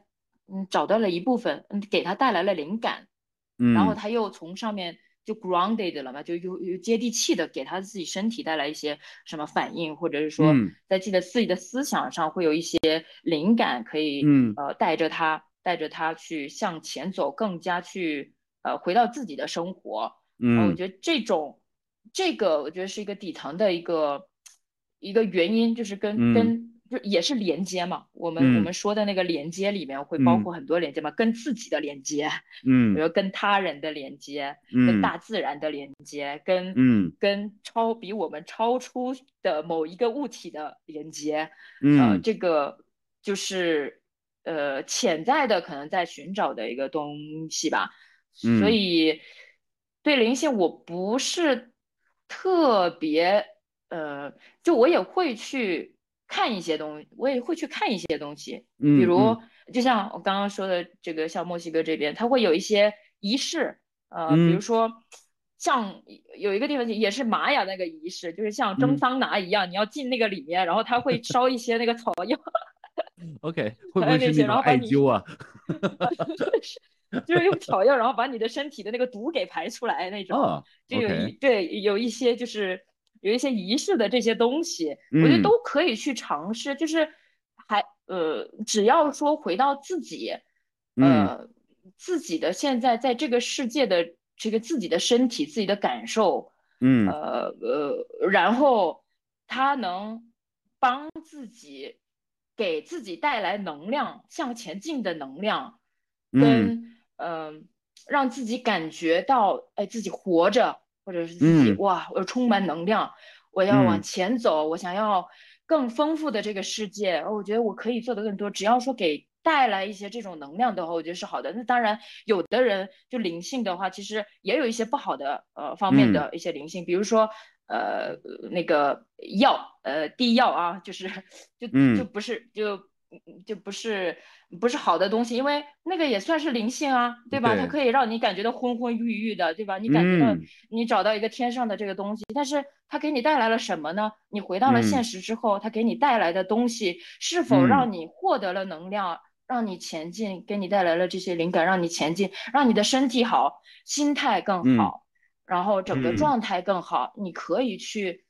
嗯找到了一部分，嗯给他带来了灵感，然后他又从上面。就 grounded 了嘛，就又又接地气的，给他自己身体带来一些什么反应，或者是说在自己的自己的思想上会有一些灵感，可以呃带着他带着他去向前走，更加去呃回到自己的生活。嗯，我觉得这种这个我觉得是一个底层的一个一个原因，就是跟跟。就也是连接嘛，我们我们说的那个连接里面会包括很多连接嘛，跟自己的连接，嗯，比如跟他人的连接，嗯。跟大自然的连接，跟嗯。跟超比我们超出的某一个物体的连接，嗯，这个就是呃潜在的可能在寻找的一个东西吧，所以对灵性我不是特别呃，就我也会去。看一些东西，我也会去看一些东西，比如就像我刚刚说的这个，像墨西哥这边，它会有一些仪式，呃，比如说像有一个地方也是玛雅那个仪式，就是像蒸桑拿一样，你要进那个里面，然后他会烧一些那个草药。OK，会不会是那种艾灸啊？就是用草药，然后把你的身体的那个毒给排出来那种，就有一对有一些就是。有一些仪式的这些东西，我觉得都可以去尝试。就是还呃，只要说回到自己，呃，自己的现在在这个世界的这个自己的身体、自己的感受，嗯，呃呃，然后他能帮自己给自己带来能量、向前进的能量，跟嗯，让自己感觉到哎自己活着。或者是自己哇，我充满能量，我要往前走，我想要更丰富的这个世界。我觉得我可以做的更多，只要说给带来一些这种能量的话，我觉得是好的。那当然，有的人就灵性的话，其实也有一些不好的呃方面的一些灵性，比如说呃那个药呃地药啊，就是 就就不是就。就不是不是好的东西，因为那个也算是灵性啊，对吧？它可以让你感觉到昏昏欲欲的，对吧？你感觉到你找到一个天上的这个东西，但是它给你带来了什么呢？你回到了现实之后，它给你带来的东西是否让你获得了能量，让你前进，给你带来了这些灵感，让你前进，让你的身体好，心态更好，然后整个状态更好，你可以去。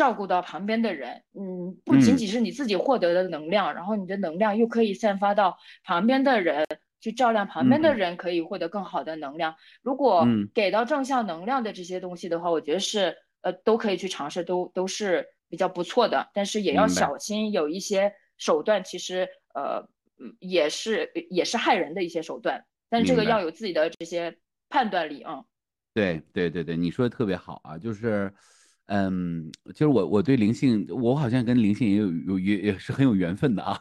照顾到旁边的人，嗯，不仅仅是你自己获得的能量，然后你的能量又可以散发到旁边的人，去照亮旁边的人，可以获得更好的能量。如果给到正向能量的这些东西的话，我觉得是呃都可以去尝试，都都是比较不错的。但是也要小心，有一些手段其实呃也是也是害人的一些手段，但这个要有自己的这些判断力啊。对对对对，你说的特别好啊，就是。嗯，就是我我对灵性，我好像跟灵性也有有也也是很有缘分的啊，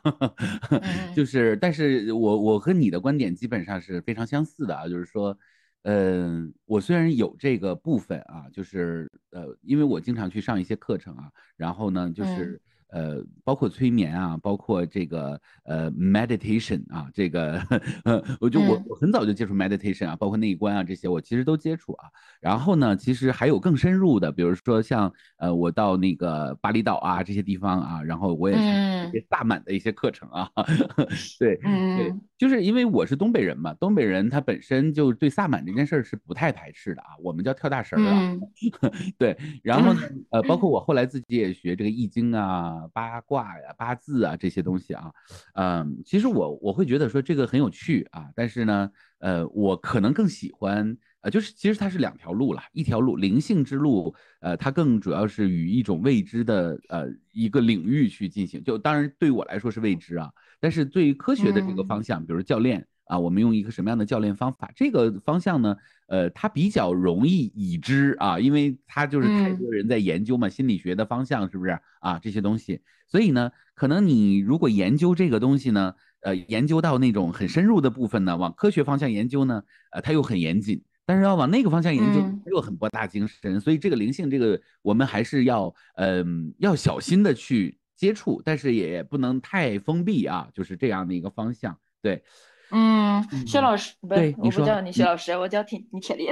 就是，但是我我和你的观点基本上是非常相似的啊，就是说，嗯，我虽然有这个部分啊，就是呃，因为我经常去上一些课程啊，然后呢，就是。呃，包括催眠啊，包括这个呃 meditation 啊，这个呃，我就我我很早就接触 meditation 啊，包括内观啊这些，我其实都接触啊。然后呢，其实还有更深入的，比如说像呃，我到那个巴厘岛啊这些地方啊，然后我也一些萨满的一些课程啊，对对，就是因为我是东北人嘛，东北人他本身就对萨满这件事儿是不太排斥的啊，我们叫跳大神啊，对。然后呢，呃，包括我后来自己也学这个易经啊。八卦呀、八字啊这些东西啊，嗯，其实我我会觉得说这个很有趣啊，但是呢，呃，我可能更喜欢，呃，就是其实它是两条路了，一条路灵性之路，呃，它更主要是与一种未知的呃一个领域去进行，就当然对我来说是未知啊，但是对于科学的这个方向，比如教练。啊，我们用一个什么样的教练方法？这个方向呢？呃，它比较容易已知啊，因为它就是太多人在研究嘛，心理学的方向是不是啊？这些东西，所以呢，可能你如果研究这个东西呢，呃，研究到那种很深入的部分呢，往科学方向研究呢，呃，它又很严谨；但是要往那个方向研究，又很博大精深。所以这个灵性，这个我们还是要，嗯，要小心的去。接触，但是也不能太封闭啊，就是这样的一个方向。对，嗯，薛老师，不对，我不叫你薛老师，我叫铁你铁林。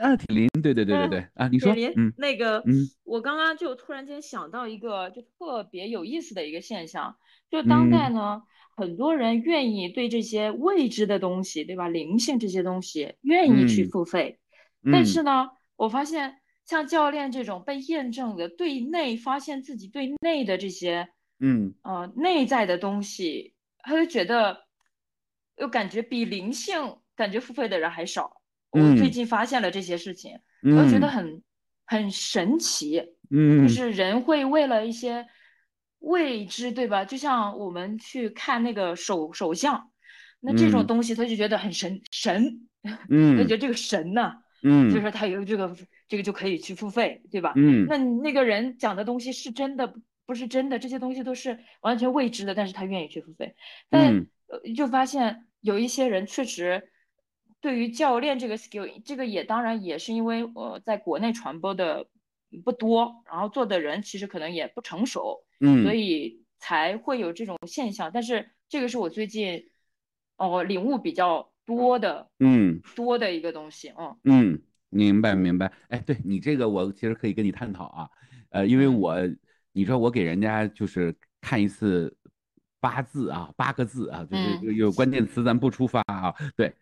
啊，铁林，对对对对对，啊，你说，嗯，那个，嗯，我刚刚就突然间想到一个就特别有意思的一个现象，就当代。呢，很多人愿意对这些未知的东西，对吧？灵性这些东西愿意去付费，但是呢，我发现像教练这种被验证的对内发现自己对内的这些，嗯，呃，内在的东西，他就觉得，又感觉比灵性感觉付费的人还少。我最近发现了这些事情，我觉得很很神奇。嗯，就是人会为了一些未知，对吧？就像我们去看那个手手相，那这种东西他就觉得很神神，嗯，他觉得这个神呢，嗯，所以说他有这个这个就可以去付费，对吧？嗯，那那个人讲的东西是真的不是真的？这些东西都是完全未知的，但是他愿意去付费，但就发现有一些人确实。对于教练这个 skill，这个也当然也是因为呃在国内传播的不多，然后做的人其实可能也不成熟，嗯，所以才会有这种现象。但是这个是我最近哦领悟比较多的，嗯，多的一个东西，嗯嗯，明白明白。哎，对你这个我其实可以跟你探讨啊，呃，因为我你知道我给人家就是看一次八字啊，八个字啊，就是有关键词咱不出发啊，对。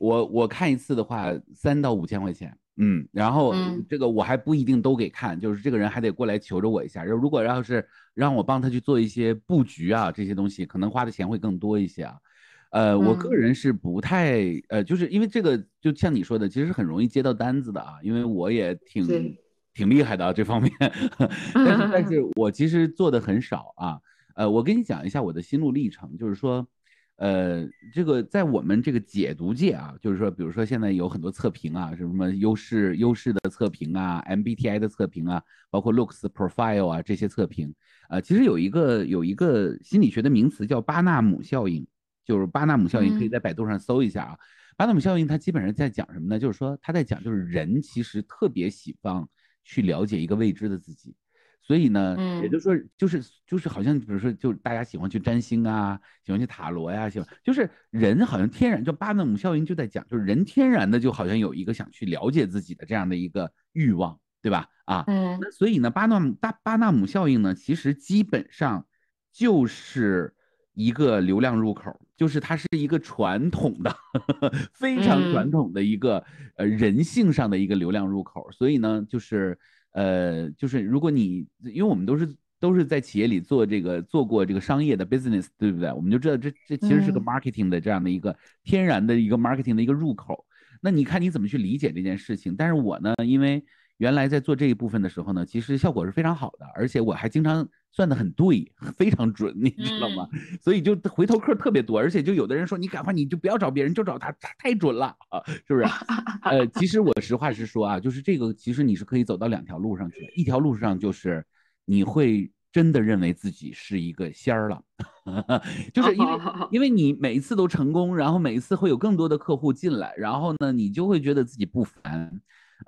我我看一次的话，三到五千块钱，嗯，然后这个我还不一定都给看，就是这个人还得过来求着我一下。如果要是让我帮他去做一些布局啊，这些东西可能花的钱会更多一些啊。呃，我个人是不太呃，就是因为这个，就像你说的，其实很容易接到单子的啊，因为我也挺挺厉害的这方面，但是但是 我其实做的很少啊。呃，我跟你讲一下我的心路历程，就是说。呃，这个在我们这个解读界啊，就是说，比如说现在有很多测评啊，什么优势优势的测评啊，MBTI 的测评啊，包括 Looks Profile 啊这些测评，呃，其实有一个有一个心理学的名词叫巴纳姆效应，就是巴纳姆效应，可以在百度上搜一下啊。巴纳姆效应它基本上在讲什么呢？就是说他在讲，就是人其实特别喜欢去了解一个未知的自己。所以呢，也就是说，就是就是好像，比如说，就大家喜欢去占星啊，喜欢去塔罗呀，喜欢就是人好像天然就巴纳姆效应就在讲，就是人天然的就好像有一个想去了解自己的这样的一个欲望，对吧？啊，嗯，那所以呢，巴纳姆大巴纳姆效应呢，其实基本上就是一个流量入口，就是它是一个传统的 非常传统的一个呃人性上的一个流量入口，所以呢，就是。呃，就是如果你，因为我们都是都是在企业里做这个做过这个商业的 business，对不对？我们就知道这这其实是个 marketing 的这样的一个天然的一个 marketing 的一个入口。那你看你怎么去理解这件事情？但是我呢，因为原来在做这一部分的时候呢，其实效果是非常好的，而且我还经常算的很对，非常准，你知道吗？所以就回头客特别多，而且就有的人说你赶快你就不要找别人，就找他，他太准了啊，是不是？呃，其实我实话实说啊，就是这个其实你是可以走到两条路上去的，一条路上就是你会真的认为自己是一个仙儿了，就是因为 因为你每一次都成功，然后每一次会有更多的客户进来，然后呢，你就会觉得自己不凡，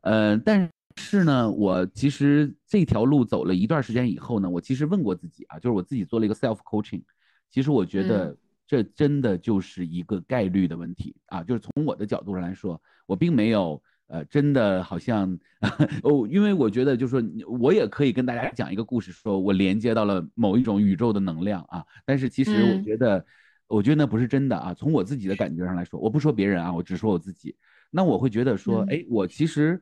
呃，但。是呢，我其实这条路走了一段时间以后呢，我其实问过自己啊，就是我自己做了一个 self coaching，其实我觉得这真的就是一个概率的问题啊，就是从我的角度上来说，我并没有呃真的好像哦，因为我觉得就是说我也可以跟大家讲一个故事，说我连接到了某一种宇宙的能量啊，但是其实我觉得，我觉得那不是真的啊，从我自己的感觉上来说，我不说别人啊，我只说我自己，那我会觉得说，哎，我其实。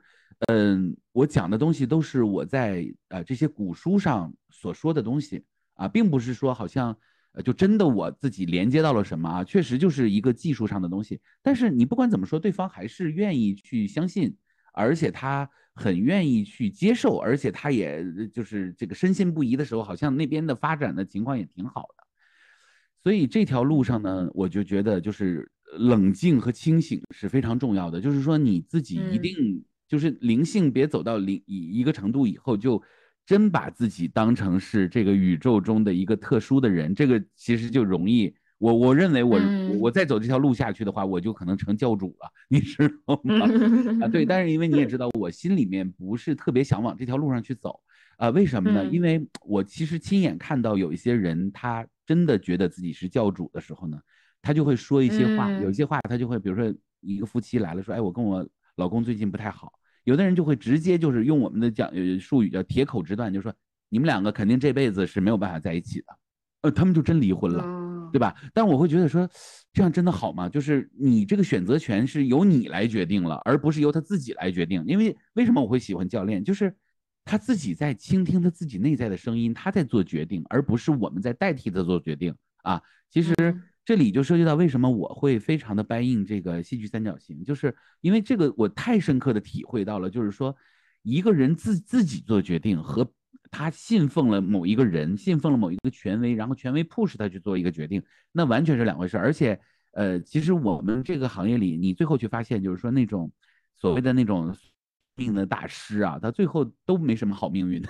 嗯，我讲的东西都是我在呃这些古书上所说的东西啊，并不是说好像呃就真的我自己连接到了什么啊，确实就是一个技术上的东西。但是你不管怎么说，对方还是愿意去相信，而且他很愿意去接受，而且他也就是这个深信不疑的时候，好像那边的发展的情况也挺好的。所以这条路上呢，我就觉得就是冷静和清醒是非常重要的，就是说你自己一定。就是灵性别走到灵一一个程度以后，就真把自己当成是这个宇宙中的一个特殊的人，这个其实就容易。我我认为我我再走这条路下去的话，我就可能成教主了，你知道吗？啊，对。但是因为你也知道，我心里面不是特别想往这条路上去走，啊，为什么呢？因为我其实亲眼看到有一些人，他真的觉得自己是教主的时候呢，他就会说一些话，有一些话他就会，比如说一个夫妻来了，说，哎，我跟我老公最近不太好，有的人就会直接就是用我们的讲术语叫铁口直断，就说你们两个肯定这辈子是没有办法在一起的，呃，他们就真离婚了，对吧？但我会觉得说，这样真的好吗？就是你这个选择权是由你来决定了，而不是由他自己来决定。因为为什么我会喜欢教练？就是。他自己在倾听他自己内在的声音，他在做决定，而不是我们在代替他做决定啊。其实这里就涉及到为什么我会非常的 buy in 这个戏剧三角形，就是因为这个我太深刻的体会到了，就是说一个人自自己做决定和他信奉了某一个人，信奉了某一个权威，然后权威 push 他去做一个决定，那完全是两回事。而且，呃，其实我们这个行业里，你最后去发现，就是说那种所谓的那种。命的大师啊，他最后都没什么好命运，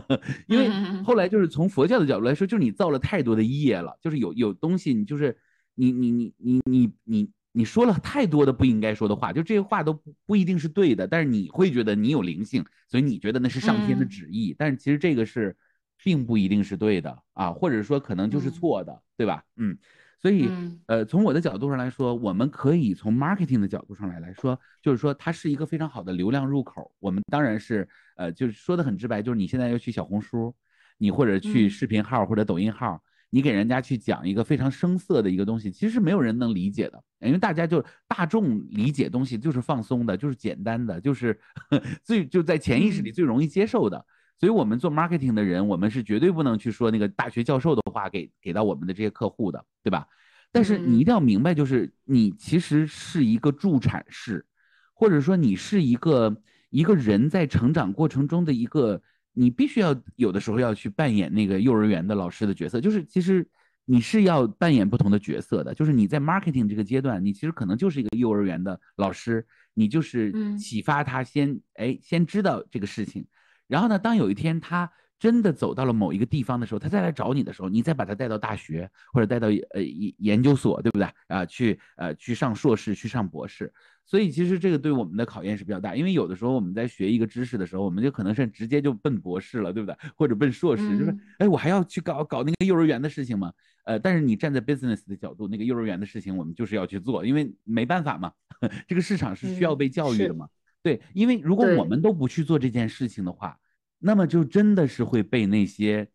因为后来就是从佛教的角度来说，就是你造了太多的业了，就是有有东西你就是你你你你你你你说了太多的不应该说的话，就这些话都不不一定是对的，但是你会觉得你有灵性，所以你觉得那是上天的旨意，但是其实这个是并不一定是对的啊，或者说可能就是错的，对吧？嗯。所以，呃，从我的角度上来说，我们可以从 marketing 的角度上来来说，就是说它是一个非常好的流量入口。我们当然是，呃，就是说的很直白，就是你现在要去小红书，你或者去视频号或者抖音号，你给人家去讲一个非常生涩的一个东西，其实没有人能理解的，因为大家就大众理解东西就是放松的，就是简单的，就是 最就在潜意识里最容易接受的。所以我们做 marketing 的人，我们是绝对不能去说那个大学教授的话给给到我们的这些客户的，对吧？但是你一定要明白，就是你其实是一个助产士，或者说你是一个一个人在成长过程中的一个，你必须要有的时候要去扮演那个幼儿园的老师的角色，就是其实你是要扮演不同的角色的，就是你在 marketing 这个阶段，你其实可能就是一个幼儿园的老师，你就是启发他先哎先知道这个事情。然后呢，当有一天他真的走到了某一个地方的时候，他再来找你的时候，你再把他带到大学或者带到呃研研究所，对不对啊？去呃去上硕士，去上博士。所以其实这个对我们的考验是比较大，因为有的时候我们在学一个知识的时候，我们就可能是直接就奔博士了，对不对？或者奔硕士，就是哎，我还要去搞搞那个幼儿园的事情吗？呃，但是你站在 business 的角度，那个幼儿园的事情我们就是要去做，因为没办法嘛，这个市场是需要被教育的嘛。对，因为如果我们都不去做这件事情的话，那么就真的是会被那些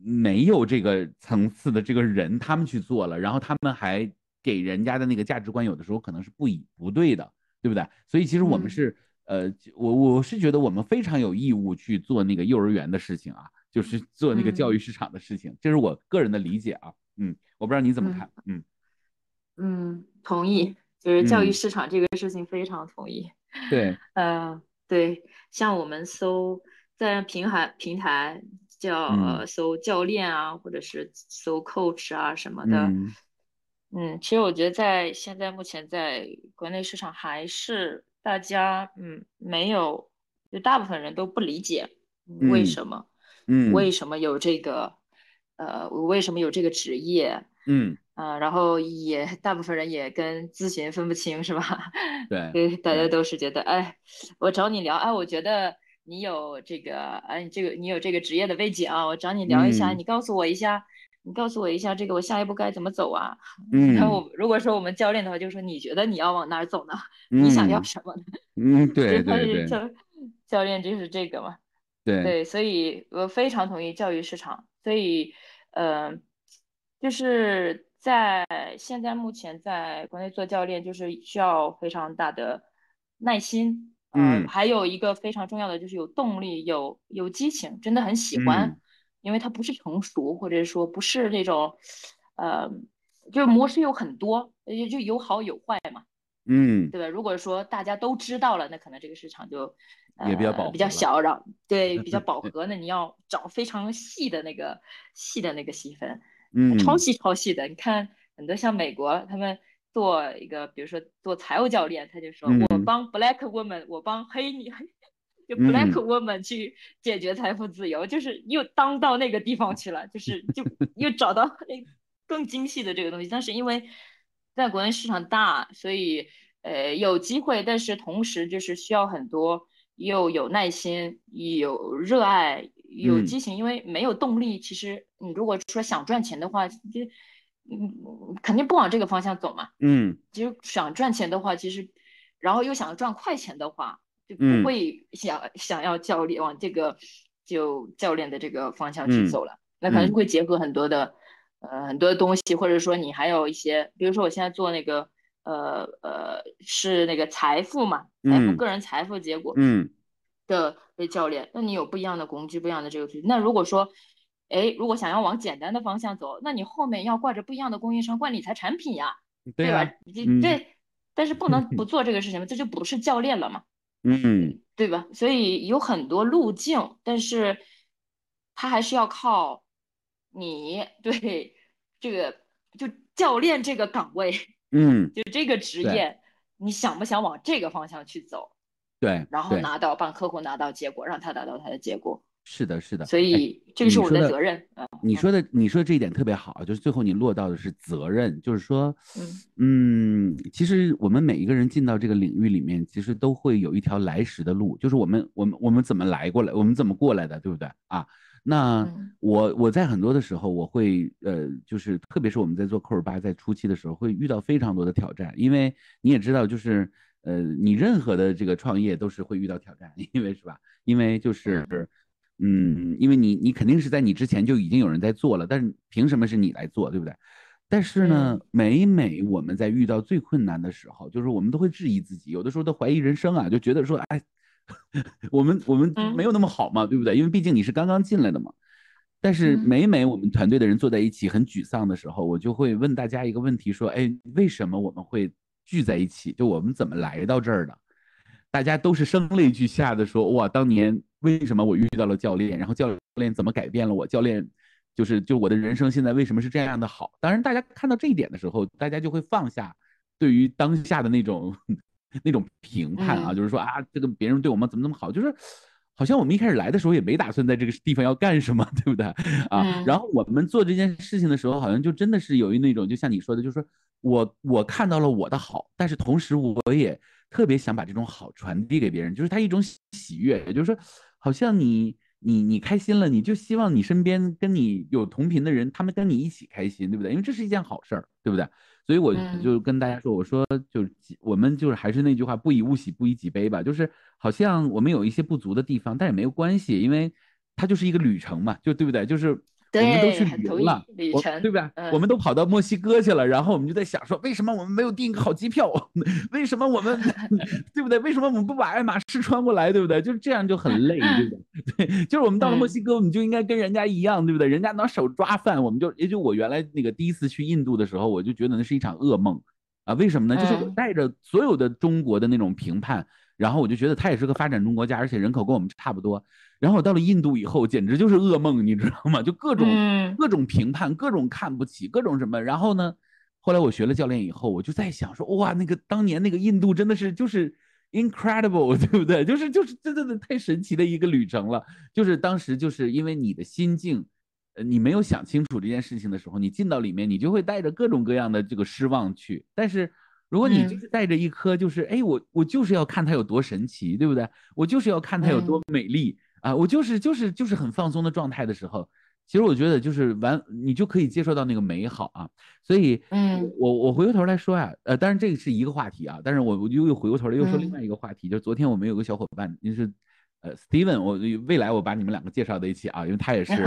没有这个层次的这个人他们去做了，然后他们还给人家的那个价值观有的时候可能是不以不对的，对不对？所以其实我们是呃，我我是觉得我们非常有义务去做那个幼儿园的事情啊，就是做那个教育市场的事情，这是我个人的理解啊。嗯，我不知道你怎么看。嗯嗯，同意，就是教育市场这个事情非常同意。对，呃，对，像我们搜。在平台平台叫呃搜教练啊，或者是搜 coach 啊什么的，嗯，其实我觉得在现在目前在国内市场还是大家嗯没有，就大部分人都不理解为什么，嗯，为什么有这个呃为什么有这个职业，嗯。啊，然后也大部分人也跟咨询分不清是吧？对，大家都是觉得哎，我找你聊哎，我觉得。你有这个，哎，这个你有这个职业的背景啊，我找你聊一下，你告诉我一下，你告诉我一下，这个我下一步该怎么走啊？嗯，然后如果说我们教练的话，就说你觉得你要往哪儿走呢？你想要什么呢？嗯，对对对，教教练就是这个嘛。对对，所以我非常同意教育市场，所以呃，就是在现在目前在国内做教练，就是需要非常大的耐心。嗯，还有一个非常重要的就是有动力，有有激情，真的很喜欢，因为它不是成熟，或者说不是那种，呃，就是模式有很多，也就有好有坏嘛，嗯，对吧？如果说大家都知道了，那可能这个市场就也比较饱，比较小，然后对 比较饱和，那你要找非常细的那个细的那个细分，嗯，超细超细的，你看很多像美国他们。做一个，比如说做财务教练，他就说我帮 black woman，我帮黑女，就 black woman 去解决财富自由，就是又当到那个地方去了，就是就又找到那更精细的这个东西。但是因为在国内市场大，所以呃有机会，但是同时就是需要很多又有耐心、有热爱、有激情，因为没有动力，其实你如果说想赚钱的话，就嗯肯定不往这个方向走嘛。嗯，其实想赚钱的话，其实然后又想赚快钱的话，就不会想想要教练往这个就教练的这个方向去走了。那可能会结合很多的呃很多的东西，或者说你还有一些，比如说我现在做那个呃呃是那个财富嘛，财富个人财富结果。嗯。的的教练，那你有不一样的工具，不一样的这个图。那如果说，哎，如果想要往简单的方向走，那你后面要挂着不一样的供应商，挂理财产品呀，对吧？对，但是不能不 做这个事情这就不是教练了嘛，嗯，对吧？所以有很多路径，但是他还是要靠你对这个就教练这个岗位，嗯，就这个职业，你想不想往这个方向去走？对，然后拿到帮客户拿到结果，让他达到他的结果。是的，是的。所以这个是我的责任。你说的，你说的这一点特别好，就是最后你落到的是责任，就是说，嗯嗯，其实我们每一个人进到这个领域里面，其实都会有一条来时的路，就是我们，我们，我们怎么来过来，我们怎么过来的，对不对啊？那我我在很多的时候，我会呃，就是特别是我们在做扣尔巴在初期的时候，会遇到非常多的挑战，因为你也知道，就是。呃，你任何的这个创业都是会遇到挑战，因为是吧？因为就是，嗯，因为你你肯定是在你之前就已经有人在做了，但是凭什么是你来做，对不对？但是呢，每每我们在遇到最困难的时候，就是我们都会质疑自己，有的时候都怀疑人生啊，就觉得说，哎，我们我们没有那么好嘛，对不对？因为毕竟你是刚刚进来的嘛。但是每每我们团队的人坐在一起很沮丧的时候，我就会问大家一个问题，说，哎，为什么我们会？聚在一起，就我们怎么来到这儿的？大家都是声泪俱下的说：“哇，当年为什么我遇到了教练？然后教练怎么改变了我？教练就是就我的人生现在为什么是这样的好？”当然，大家看到这一点的时候，大家就会放下对于当下的那种那种评判啊，就是说啊，这个别人对我们怎么怎么好？就是好像我们一开始来的时候也没打算在这个地方要干什么，对不对啊？然后我们做这件事情的时候，好像就真的是有一那种，就像你说的，就是说。我我看到了我的好，但是同时我也特别想把这种好传递给别人，就是他一种喜悦，也就是说，好像你你你开心了，你就希望你身边跟你有同频的人，他们跟你一起开心，对不对？因为这是一件好事儿，对不对？所以我就跟大家说，我说就是我们就是还是那句话，不以物喜，不以己悲吧。就是好像我们有一些不足的地方，但也没有关系，因为它就是一个旅程嘛，就对不对？就是。我们都去旅游了，对吧？我们都跑到墨西哥去了，然后我们就在想说，为什么我们没有订一个好机票？为什么我们，对不对？为什么我们不把爱马仕穿过来，对不对？就是这样就很累，对不 对？对，就是我们到了墨西哥，我们就应该跟人家一样，对不对？人家拿手抓饭，我们就也就我原来那个第一次去印度的时候，我就觉得那是一场噩梦啊！为什么呢？就是我带着所有的中国的那种评判，然后我就觉得它也是个发展中国家，而且人口跟我们差不多。然后我到了印度以后，简直就是噩梦，你知道吗？就各种各种评判，各种看不起，各种什么。然后呢，后来我学了教练以后，我就在想说，哇，那个当年那个印度真的是就是 incredible，对不对？就是就是真的太神奇的一个旅程了。就是当时就是因为你的心境，呃，你没有想清楚这件事情的时候，你进到里面，你就会带着各种各样的这个失望去。但是如果你就是带着一颗就是哎，我我就是要看它有多神奇，对不对？我就是要看它有多美丽。啊，我就是就是就是很放松的状态的时候，其实我觉得就是完，你就可以接受到那个美好啊。所以，嗯，我我回过头来说呀，呃，当然这个是一个话题啊，但是我我就又回过头来又说另外一个话题，就是昨天我们有个小伙伴，就是。呃，Steven，我未来我把你们两个介绍在一起啊，因为他也 是，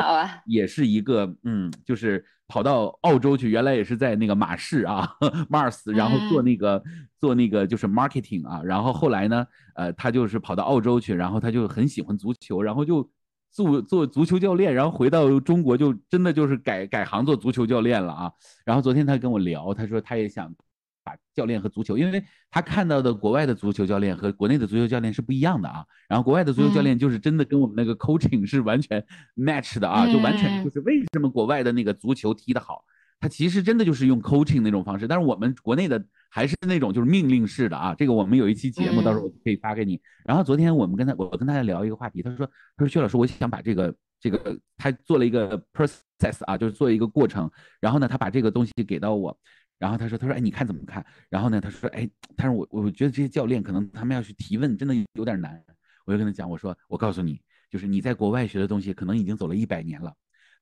也是一个，嗯，就是跑到澳洲去，原来也是在那个马氏啊，Mars，然后做那个做那个就是 marketing 啊，然后后来呢，呃，他就是跑到澳洲去，然后他就很喜欢足球，然后就做做足球教练，然后回到中国就真的就是改改行做足球教练了啊，然后昨天他跟我聊，他说他也想。把教练和足球，因为他看到的国外的足球教练和国内的足球教练是不一样的啊。然后国外的足球教练就是真的跟我们那个 coaching 是完全 match 的啊，就完全就是为什么国外的那个足球踢得好，他其实真的就是用 coaching 那种方式。但是我们国内的还是那种就是命令式的啊。这个我们有一期节目，到时候我可以发给你。然后昨天我们跟他，我跟他聊一个话题，他说，他说薛老师，我想把这个这个他做了一个 process 啊，就是做一个过程。然后呢，他把这个东西给到我。然后他说：“他说，哎，你看怎么看？然后呢，他说，哎，他说我，我觉得这些教练可能他们要去提问，真的有点难。我就跟他讲，我说，我告诉你，就是你在国外学的东西可能已经走了一百年了。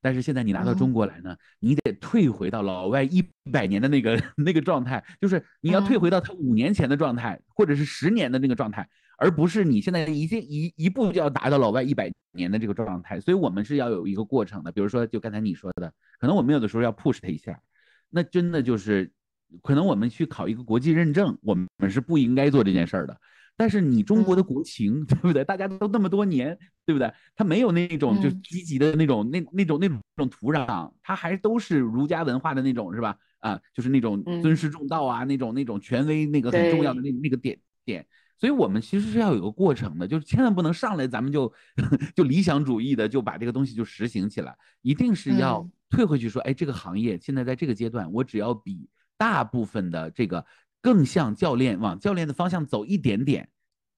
但是现在你拿到中国来呢，你得退回到老外一百年的那个 那个状态，就是你要退回到他五年前的状态，或者是十年的那个状态，而不是你现在一进一一步就要达到老外一百年的这个状态。所以我们是要有一个过程的。比如说，就刚才你说的，可能我们有的时候要 push 他一下，那真的就是，可能我们去考一个国际认证，我们是不应该做这件事儿的。但是你中国的国情，对不对？大家都那么多年，对不对？他没有那种就积极的那种那那种那种那种土壤，他还都是儒家文化的那种，是吧？啊，就是那种尊师重道啊，那种那种权威那个很重要的那那个点点。所以我们其实是要有个过程的，就是千万不能上来咱们就 就理想主义的就把这个东西就实行起来，一定是要退回去说，哎，这个行业现在在这个阶段，我只要比大部分的这个。更像教练往教练的方向走一点点，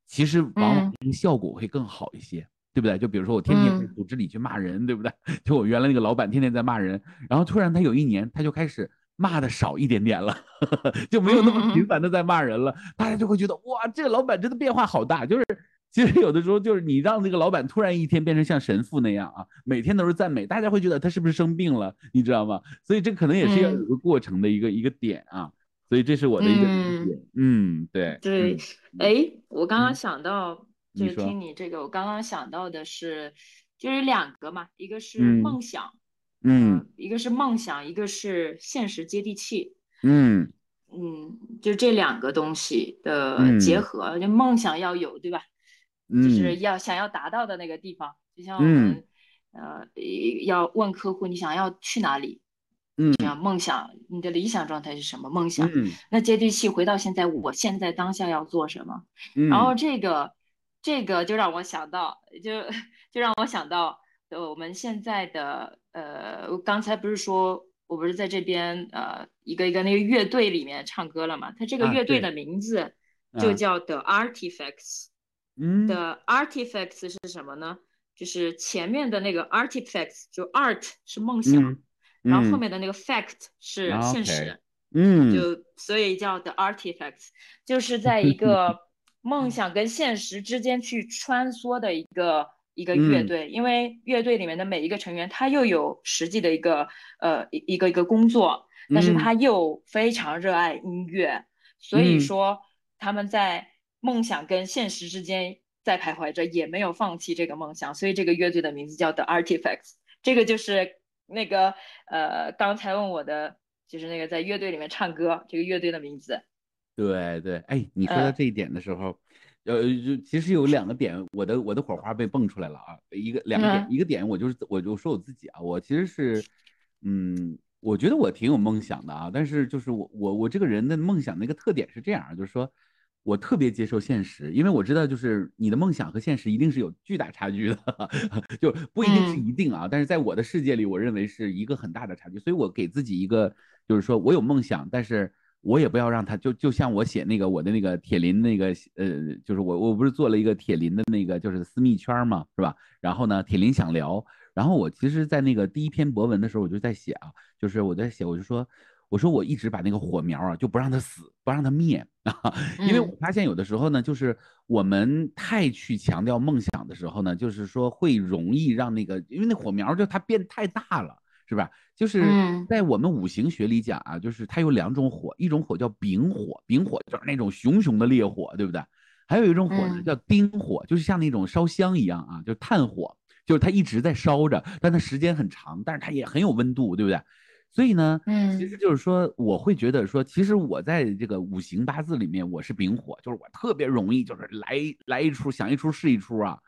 其实往往效果会更好一些，对不对？就比如说我天天在组织里去骂人，对不对？就我原来那个老板天天在骂人，然后突然他有一年他就开始骂的少一点点了，就没有那么频繁的在骂人了，大家就会觉得哇，这个老板真的变化好大。就是其实有的时候就是你让这个老板突然一天变成像神父那样啊，每天都是赞美，大家会觉得他是不是生病了？你知道吗？所以这可能也是要有个过程的一个一个点啊。所以这是我的一个理解，嗯，对对，哎，我刚刚想到，就是听你这个，我刚刚想到的是，就是两个嘛，一个是梦想，嗯，一个是梦想，一个是现实接地气，嗯嗯，就这两个东西的结合，就梦想要有，对吧？就是要想要达到的那个地方，就像我们呃要问客户，你想要去哪里？嗯，这样梦想，你的理想状态是什么？梦想，那接地气，回到现在，我现在当下要做什么？然后这个，这个就让我想到，就就让我想到，呃，我们现在的，呃，我刚才不是说我不是在这边，呃，一个一个那个乐队里面唱歌了嘛？他这个乐队的名字就叫 The Artifacts。嗯，The Artifacts 是什么呢？就是前面的那个 Artifacts，就 Art 是梦想。然后后面的那个 fact 是现实，嗯，就所以叫 the artifacts，就是在一个 梦想跟现实之间去穿梭的一个 一个乐队，因为乐队里面的每一个成员他又有实际的一个呃一一个一个工作，但是他又非常热爱音乐，所以说他们在梦想跟现实之间在徘徊着，也没有放弃这个梦想，所以这个乐队的名字叫 the artifacts，这个就是。那个呃，刚才问我的就是那个在乐队里面唱歌，这个乐队的名字。对对，哎，你说到这一点的时候，呃，就其实有两个点，我的我的火花被蹦出来了啊，一个两个点，一个点我就是我就说我自己啊，我其实是，嗯，我觉得我挺有梦想的啊，但是就是我我我这个人的梦想的一个特点是这样，就是说。我特别接受现实，因为我知道，就是你的梦想和现实一定是有巨大差距的，就不一定是一定啊。但是在我的世界里，我认为是一个很大的差距。所以我给自己一个，就是说我有梦想，但是我也不要让他就就像我写那个我的那个铁林那个呃，就是我我不是做了一个铁林的那个就是私密圈嘛，是吧？然后呢，铁林想聊，然后我其实，在那个第一篇博文的时候，我就在写啊，就是我在写，我就说。我说我一直把那个火苗啊，就不让它死，不让它灭 啊，因为我发现有的时候呢，就是我们太去强调梦想的时候呢，就是说会容易让那个，因为那火苗就它变太大了，是吧？就是在我们五行学里讲啊，就是它有两种火，一种火叫丙火，丙火就是那种熊熊的烈火，对不对？还有一种火呢叫丁火，就是像那种烧香一样啊，就是炭火，就是它一直在烧着，但它时间很长，但是它也很有温度，对不对？所以呢，嗯，其实就是说，我会觉得说，其实我在这个五行八字里面，我是丙火，就是我特别容易，就是来来一出想一出是一出啊。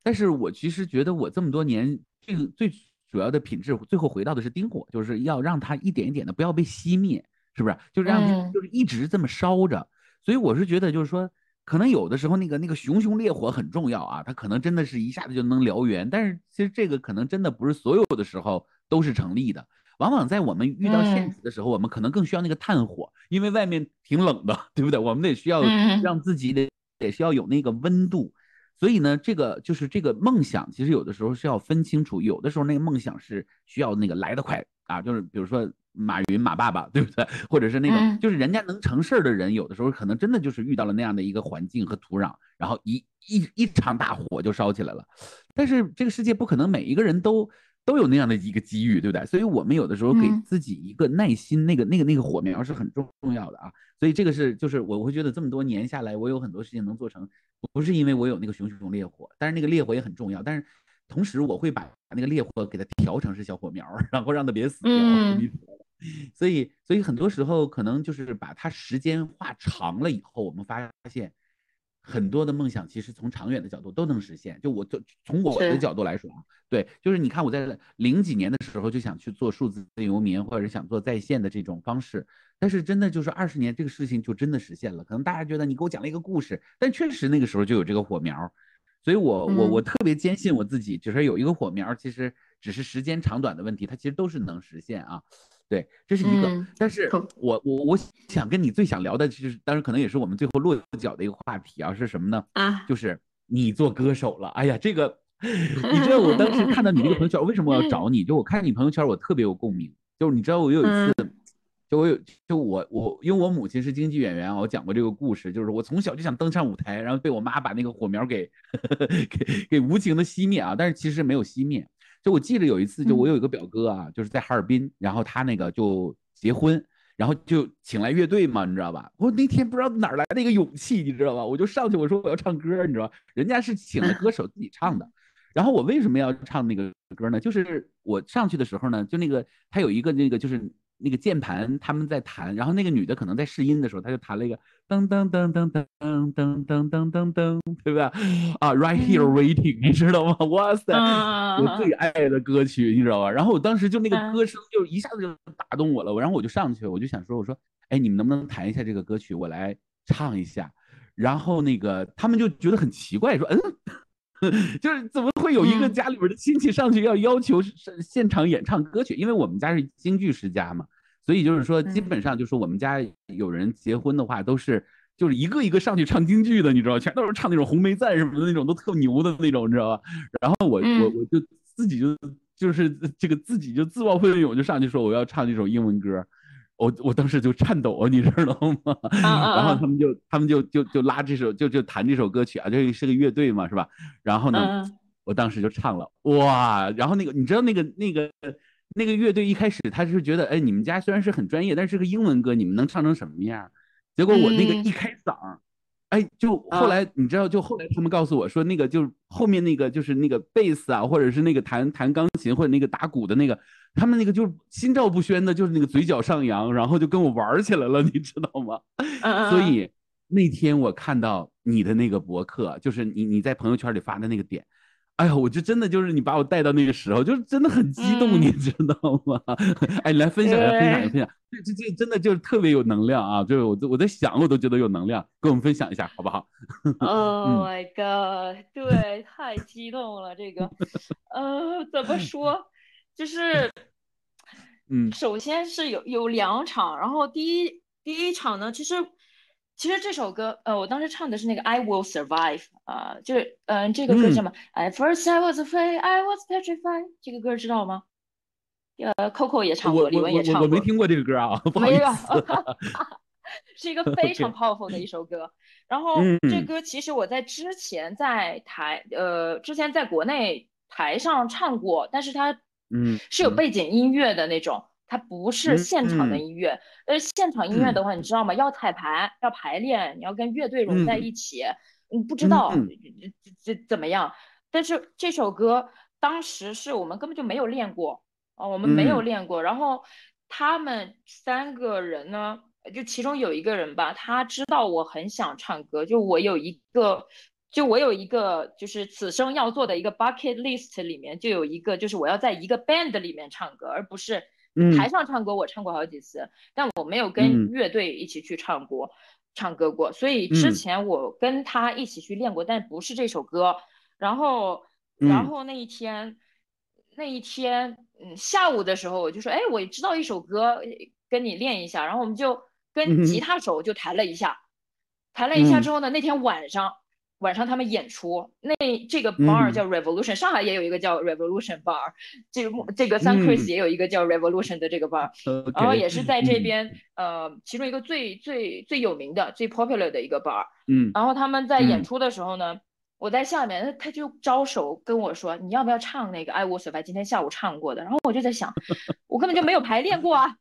但是我其实觉得我这么多年最最主要的品质，最后回到的是丁火，就是要让它一点一点的不要被熄灭，是不是？就让它就是一直这么烧着。所以我是觉得，就是说，可能有的时候那个那个熊熊烈火很重要啊，它可能真的是一下子就能燎原。但是其实这个可能真的不是所有的时候都是成立的。往往在我们遇到现实的时候，我们可能更需要那个炭火，因为外面挺冷的，对不对？我们得需要让自己得得需要有那个温度。所以呢，这个就是这个梦想，其实有的时候是要分清楚，有的时候那个梦想是需要那个来得快啊，就是比如说马云马爸爸，对不对？或者是那种就是人家能成事儿的人，有的时候可能真的就是遇到了那样的一个环境和土壤，然然后一一一场大火就烧起来了。但是这个世界不可能每一个人都都有那样的一个机遇，对不对？所以我们有的时候给自己一个耐心，那个那个那个火苗是很重重要的啊。所以这个是就是我会觉得这么多年下来，我有很多事情能做成，不是因为我有那个熊熊烈火，但是那个烈火也很重要。但是同时我会把那个烈火给它调成是小火苗，然后让它别死掉。所以所以很多时候可能就是把它时间画长了以后，我们发现。很多的梦想其实从长远的角度都能实现。就我就从我的角度来说啊，对，就是你看我在零几年的时候就想去做数字游民，或者是想做在线的这种方式，但是真的就是二十年这个事情就真的实现了。可能大家觉得你给我讲了一个故事，但确实那个时候就有这个火苗，所以我我我特别坚信我自己，就是有一个火苗，其实只是时间长短的问题，它其实都是能实现啊。对，这是一个，但是我我我想跟你最想聊的，就是，当然可能也是我们最后落脚的一个话题啊，是什么呢？啊，就是你做歌手了。哎呀，这个，你知道我当时看到你这个朋友圈，为什么我要找你？就我看你朋友圈，我特别有共鸣。就是你知道我有一次，就我有，就我我，因为我母亲是京剧演员，我讲过这个故事，就是我从小就想登上舞台，然后被我妈把那个火苗给 给给无情的熄灭啊，但是其实没有熄灭。就我记得有一次，就我有一个表哥啊，就是在哈尔滨，然后他那个就结婚，然后就请来乐队嘛，你知道吧？我那天不知道哪来的一个勇气，你知道吧？我就上去我说我要唱歌，你知道吧？人家是请了歌手自己唱的，然后我为什么要唱那个歌呢？就是我上去的时候呢，就那个他有一个那个就是。那个键盘他们在弹，然后那个女的可能在试音的时候，她就弹了一个噔噔噔噔噔噔噔噔噔噔，对不对？啊，Right here waiting，你知道吗？哇塞，我最爱的歌曲，你知道吧？然后我当时就那个歌声就一下子就打动我了，然后我就上去，我就想说，我说，哎，你们能不能弹一下这个歌曲，我来唱一下？然后那个他们就觉得很奇怪，说，嗯。就是怎么会有一个家里边的亲戚上去要要求现场演唱歌曲？因为我们家是京剧世家嘛，所以就是说基本上就是我们家有人结婚的话都是就是一个一个上去唱京剧的，你知道，全都是唱那种红梅赞什么的那种，都特牛的那种，你知道吧？然后我我我就自己就就是这个自己就自报奋勇就上去说我要唱这首英文歌。我我当时就颤抖啊，你知道吗？然后他们就他们就就就拉这首就就弹这首歌曲啊，这是个乐队嘛，是吧？然后呢，我当时就唱了，哇！然后那个你知道那个那个那个乐队一开始他是觉得，哎，你们家虽然是很专业，但是个英文歌，你们能唱成什么样？结果我那个一开嗓。哎，就后来你知道，就后来他们告诉我说，那个就后面那个就是那个贝斯啊，或者是那个弹弹钢琴或者那个打鼓的那个，他们那个就心照不宣的，就是那个嘴角上扬，然后就跟我玩起来了，你知道吗？所以那天我看到你的那个博客，就是你你在朋友圈里发的那个点。哎呀，我就真的就是你把我带到那个时候，就是真的很激动，你知道吗？哎，你来分享一下，分享一下，分享。这这这真的就是特别有能量啊！就是我我在想，我都觉得有能量，跟我们分享一下，好不好？Oh my god！对，太激动了，这个，呃，怎么说？就是，嗯，首先是有有两场，然后第一第一场呢，其实。其实这首歌，呃，我当时唱的是那个《I Will Survive》啊，就是，嗯，这个歌叫什么？At first I was afraid, I was petrified。这个歌知道吗？呃，Coco 也唱过，李玟也唱过。我没听过这个歌啊，不好意 思。是一个 非常 powerful 的一首歌。然后这歌其实我在之前在台，呃，之前在国内台上唱过，但是它，嗯，是有背景音乐的那种。它不是现场的音乐，呃，现场音乐的话，你知道吗？要彩排，要排练，你要跟乐队融在一起。你不知道这这怎么样？但是这首歌当时是我们根本就没有练过啊，我们没有练过。然后他们三个人呢，就其中有一个人吧，他知道我很想唱歌，就我有一个，就我有一个，就是此生要做的一个 bucket list 里面就有一个，就是我要在一个 band 里面唱歌，而不是。台上唱歌我唱过好几次，但我没有跟乐队一起去唱过，唱歌过。所以之前我跟他一起去练过，但不是这首歌。然后，然后那一天，那一天，嗯，下午的时候我就说，哎，我知道一首歌，跟你练一下。然后我们就跟吉他手就弹了一下，弹了一下之后呢，那天晚上。晚上他们演出，那这个 bar 叫 Revolution，上海也有一个叫 Revolution bar，这个这个 Sun Chris 也有一个叫 Revolution 的这个 bar，然后也是在这边呃其中一个最最最有名的最 popular 的一个 bar，嗯，然后他们在演出的时候呢，我在下面，他就招手跟我说，你要不要唱那个爱我所爱，今天下午唱过的，然后我就在想，我根本就没有排练过啊，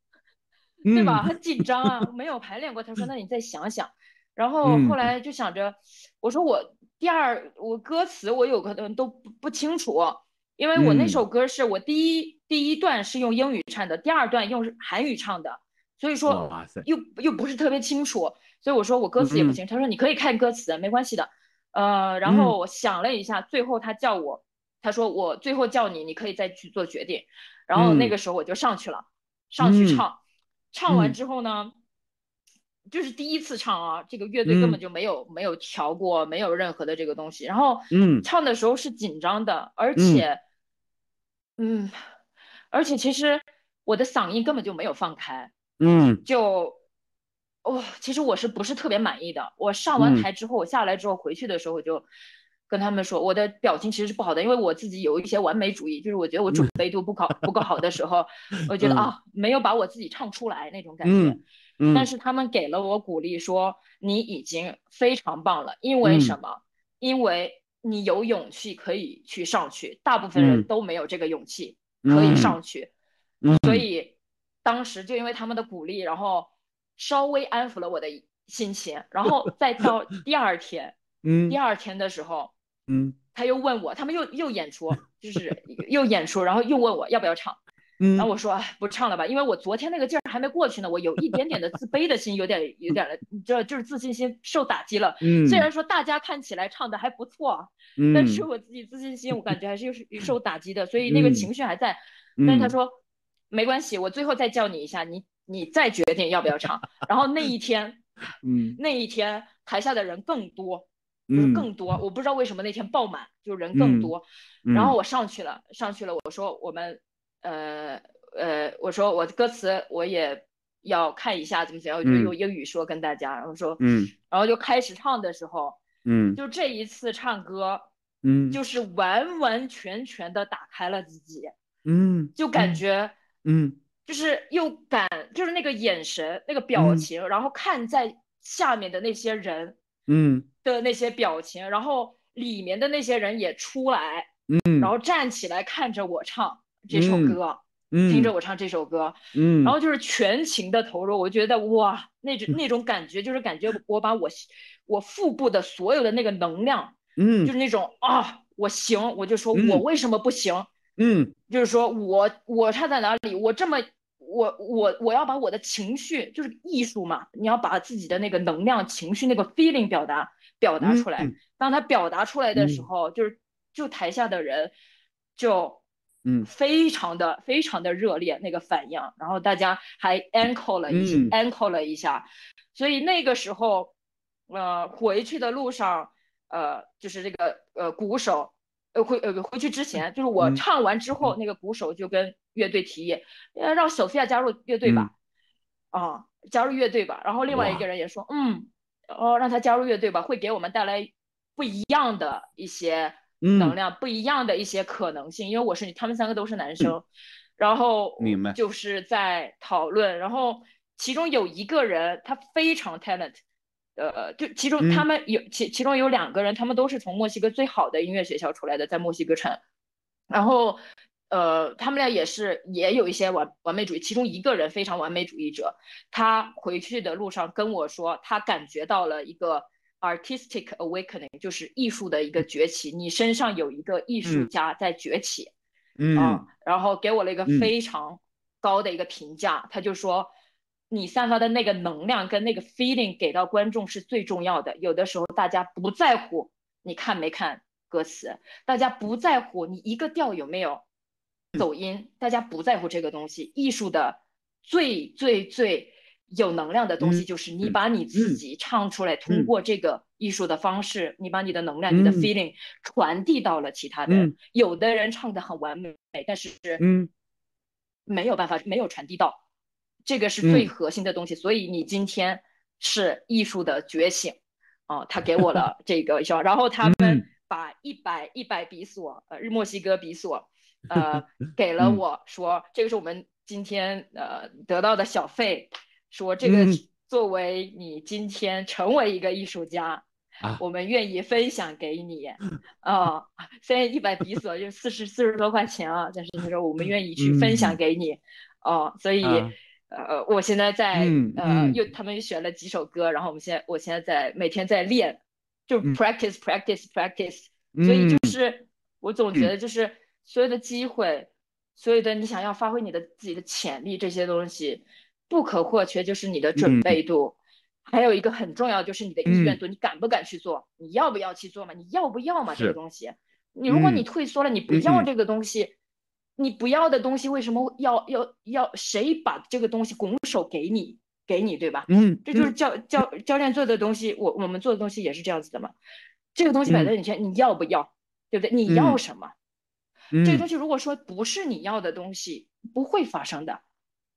对吧？很紧张啊，没有排练过，他说那你再想想。然后后来就想着，我说我第二我歌词我有可能都不不清楚，因为我那首歌是我第一第一段是用英语唱的，第二段用韩语唱的，所以说又又不是特别清楚，所以我说我歌词也不清。他说你可以看歌词，没关系的。呃，然后我想了一下，最后他叫我，他说我最后叫你，你可以再去做决定。然后那个时候我就上去了，上去唱，唱完之后呢。就是第一次唱啊，这个乐队根本就没有没有调过，没有任何的这个东西。然后，嗯，唱的时候是紧张的，而且，嗯，而且其实我的嗓音根本就没有放开，嗯，就，哦，其实我是不是特别满意的？我上完台之后，我下来之后回去的时候，我就跟他们说，我的表情其实是不好的，因为我自己有一些完美主义，就是我觉得我准备度不高不够好的时候，我觉得啊，没有把我自己唱出来那种感觉。但是他们给了我鼓励，说你已经非常棒了。因为什么？因为你有勇气可以去上去，大部分人都没有这个勇气可以上去。所以当时就因为他们的鼓励，然后稍微安抚了我的心情。然后再到 第二天，嗯，第二天的时候，嗯，他又问我，他们又又演出，就是又演出，然后又问我要不要唱。然后我说不唱了吧，因为我昨天那个劲儿还没过去呢，我有一点点的自卑的心，有点有点的，你知道，就是自信心受打击了。嗯，虽然说大家看起来唱的还不错，嗯，但是我自己自信心我感觉还是有受打击的，所以那个情绪还在。但是他说没关系，我最后再叫你一下，你你再决定要不要唱。然后那一天，嗯，那一天台下的人更多，就是更多，我不知道为什么那天爆满，就人更多。然后我上去了，上去了，我说我们。呃呃，我说我的歌词我也要看一下怎么怎样，我就用英语说跟大家，然后说，嗯，然后就开始唱的时候，嗯，就这一次唱歌，嗯，就是完完全全的打开了自己，嗯，就感觉，嗯，就是又感，就是那个眼神、那个表情，然后看在下面的那些人，嗯，的那些表情，然后里面的那些人也出来，嗯，然后站起来看着我唱。这首歌，听着我唱这首歌，嗯，然后就是全情的投入，我觉得哇，那种那种感觉就是感觉我把我我腹部的所有的那个能量，嗯，就是那种啊，我行，我就说我为什么不行，嗯，就是说我我差在哪里，我这么我我我要把我的情绪，就是艺术嘛，你要把自己的那个能量、情绪那个 feeling 表达表达出来，当他表达出来的时候，就是就台下的人就。嗯，非常的非常的热烈那个反应，然后大家还 encore 了一下，encore 了一下，所以那个时候，呃，回去的路上，呃，就是这个呃鼓手，呃回呃回去之前，就是我唱完之后，那个鼓手就跟乐队提议，呃让索菲亚加入乐队吧，啊，加入乐队吧，然后另外一个人也说，嗯，哦让他加入乐队吧，会给我们带来不一样的一些。能量不一样的一些可能性，因为我是他们三个都是男生，然后明白。就是在讨论，然后其中有一个人他非常 talent，呃，就其中他们有其其中有两个人，他们都是从墨西哥最好的音乐学校出来的，在墨西哥城，然后呃，他们俩也是也有一些完完美主义，其中一个人非常完美主义者，他回去的路上跟我说，他感觉到了一个。Artistic awakening 就是艺术的一个崛起，你身上有一个艺术家在崛起，嗯，然后给我了一个非常高的一个评价，他就说，你散发的那个能量跟那个 feeling 给到观众是最重要的。有的时候大家不在乎你看没看歌词，大家不在乎你一个调有没有走音，大家不在乎这个东西。艺术的最最最。有能量的东西就是你把你自己唱出来，通过这个艺术的方式，你把你的能量、你的 feeling 传递到了其他的人。有的人唱的很完美，但是嗯，没有办法没有传递到，这个是最核心的东西。所以你今天是艺术的觉醒，哦，他给我了这个然后他们把一百一百比索，呃，日墨西哥比索，呃，给了我说，这个是我们今天呃得到的小费，说这个作为你今天成为一个艺术家，我们愿意分享给你，啊，虽然一百比索就四十四十多块钱啊，但是他说我们愿意去分享给你，哦，所以。呃，我现在在呃，又他们又选了几首歌，然后我们现在，我现在在每天在练，就 practice practice practice，所以就是我总觉得就是所有的机会，所有的你想要发挥你的自己的潜力这些东西，不可或缺就是你的准备度，还有一个很重要就是你的意愿度，你敢不敢去做，你要不要去做嘛，你要不要嘛这个东西，你如果你退缩了，你不要这个东西。你不要的东西为什么要要要谁把这个东西拱手给你给你对吧？嗯，这就是教教教练做的东西，我我们做的东西也是这样子的嘛。这个东西摆在你前，你要不要？对不对？你要什么？这个东西如果说不是你要的东西，不会发生的，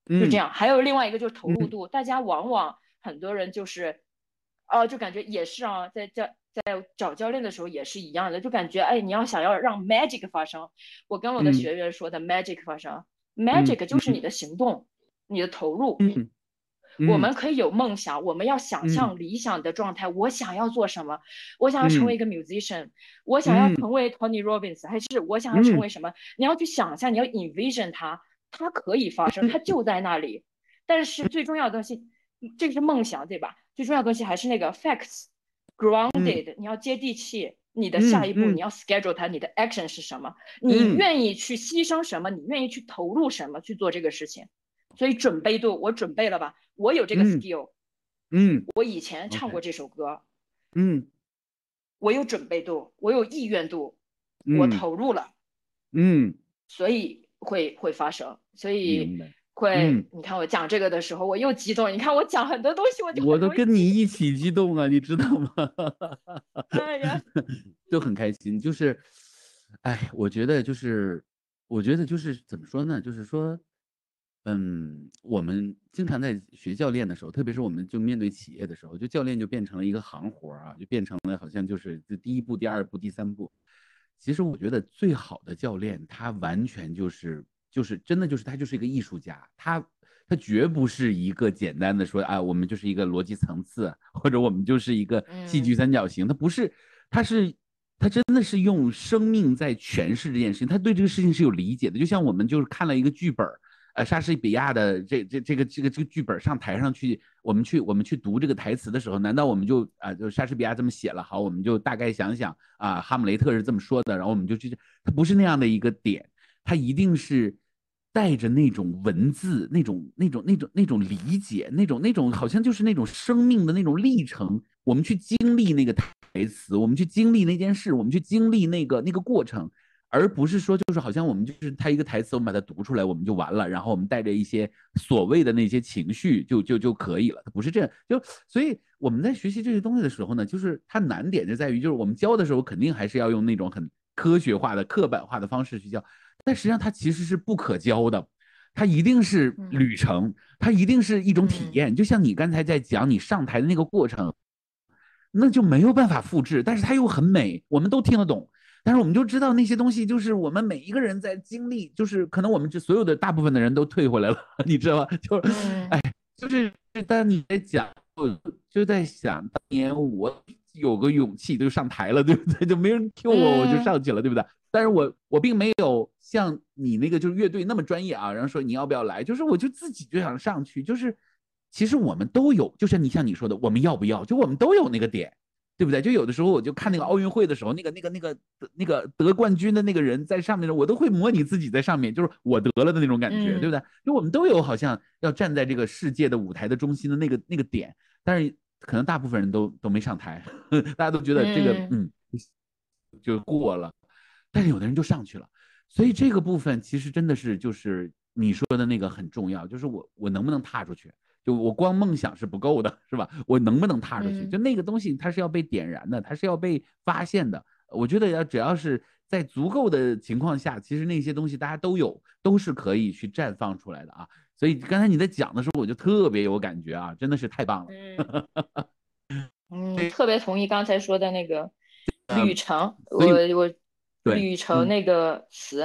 就这样。还有另外一个就是投入度，大家往往很多人就是，哦，就感觉也是啊，在教。在找教练的时候也是一样的，就感觉哎，你要想要让 magic 发生，我跟我的学员说的 magic 发生，magic 就是你的行动，你的投入。嗯，我们可以有梦想，我们要想象理想的状态。我想要做什么？我想要成为一个 musician，我想要成为 Tony Robbins，还是我想要成为什么？你要去想象，你要 envision 它，它可以发生，它就在那里。但是最重要的东西，这个是梦想，对吧？最重要的东西还是那个 facts。Grounded，你要接地气。你的下一步，你要 schedule 它。你的 action 是什么？你愿意去牺牲什么？你愿意去投入什么去做这个事情？所以准备度，我准备了吧？我有这个 skill。嗯。我以前唱过这首歌。嗯。我有准备度，我有意愿度，我投入了。嗯。所以会会发生。所以。会，你看我讲这个的时候，我又激动。你看我讲很多东西，我就我都跟你一起激动啊，你知道吗？哎呀，就很开心。就是，哎，我觉得就是，我觉得就是怎么说呢？就是说，嗯，我们经常在学教练的时候，特别是我们就面对企业的时候，就教练就变成了一个行活啊，就变成了好像就是这第一步、第二步、第三步。其实我觉得最好的教练，他完全就是。就是真的，就是他就是一个艺术家，他他绝不是一个简单的说啊，我们就是一个逻辑层次，或者我们就是一个戏剧三角形，他不是，他是他真的是用生命在诠释这件事情，他对这个事情是有理解的，就像我们就是看了一个剧本，呃，莎士比亚的这这这个这个这个剧本上台上去，我们去我们去读这个台词的时候，难道我们就啊，就莎士比亚这么写了，好，我们就大概想想啊，哈姆雷特是这么说的，然后我们就去，他不是那样的一个点，他一定是。带着那种文字，那种、那种、那种、那种理解，那种、那种，好像就是那种生命的那种历程。我们去经历那个台词，我们去经历那件事，我们去经历那个那个过程，而不是说就是好像我们就是他一个台词，我们把它读出来，我们就完了。然后我们带着一些所谓的那些情绪就就就可以了。它不是这样。就所以我们在学习这些东西的时候呢，就是它难点就在于，就是我们教的时候肯定还是要用那种很科学化的、刻板化的方式去教。但实际上，它其实是不可教的，它一定是旅程，它一定是一种体验。就像你刚才在讲你上台的那个过程，那就没有办法复制，但是它又很美，我们都听得懂。但是我们就知道那些东西，就是我们每一个人在经历，就是可能我们这所有的大部分的人都退回来了，你知道吗？就，哎，就是当你在讲，就在想当年我有个勇气就上台了，对不对？就没人 Q 我，我就上去了，对不对？但是我我并没有像你那个就是乐队那么专业啊，然后说你要不要来，就是我就自己就想上去，就是其实我们都有，就像你像你说的，我们要不要？就我们都有那个点，对不对？就有的时候我就看那个奥运会的时候，那个那个那个那个得冠军的那个人在上面的时候，我都会模拟自己在上面，就是我得了的那种感觉，对不对？就我们都有好像要站在这个世界的舞台的中心的那个那个点，但是可能大部分人都都没上台，大家都觉得这个嗯就过了。但是有的人就上去了，所以这个部分其实真的是就是你说的那个很重要，就是我我能不能踏出去？就我光梦想是不够的，是吧？我能不能踏出去？就那个东西它是要被点燃的，它是要被发现的。我觉得要只要是在足够的情况下，其实那些东西大家都有，都是可以去绽放出来的啊。所以刚才你在讲的时候，我就特别有感觉啊，真的是太棒了。嗯，特别同意刚才说的那个旅程，我我旅程那个词，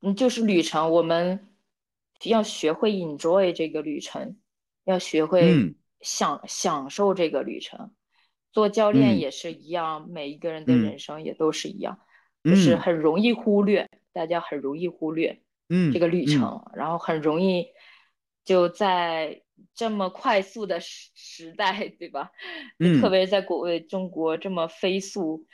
嗯，就是旅程，我们要学会 enjoy 这个旅程，要学会享享受这个旅程。做教练也是一样，每一个人的人生也都是一样，就是很容易忽略，大家很容易忽略这个旅程，然后很容易就在这么快速的时时代，对吧？特别在国外中国这么飞速，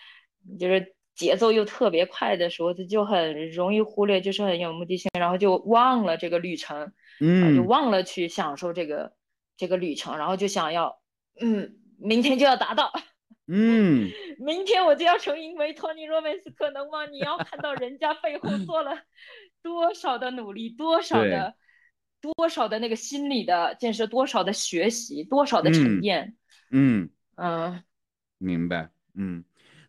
就是节奏又特别快的时候，他就很容易忽略，就是很有目的性，然后就忘了这个旅程，嗯，就忘了去享受这个这个旅程，然后就想要，嗯。明天就要达到 嗯，明天我就要成为 Tony Robbins，可能吗？你要看到人家背后做了 多少的努力，多少的多少的那个心理的建设，多少的学习，多少的沉淀，嗯嗯，明白，嗯，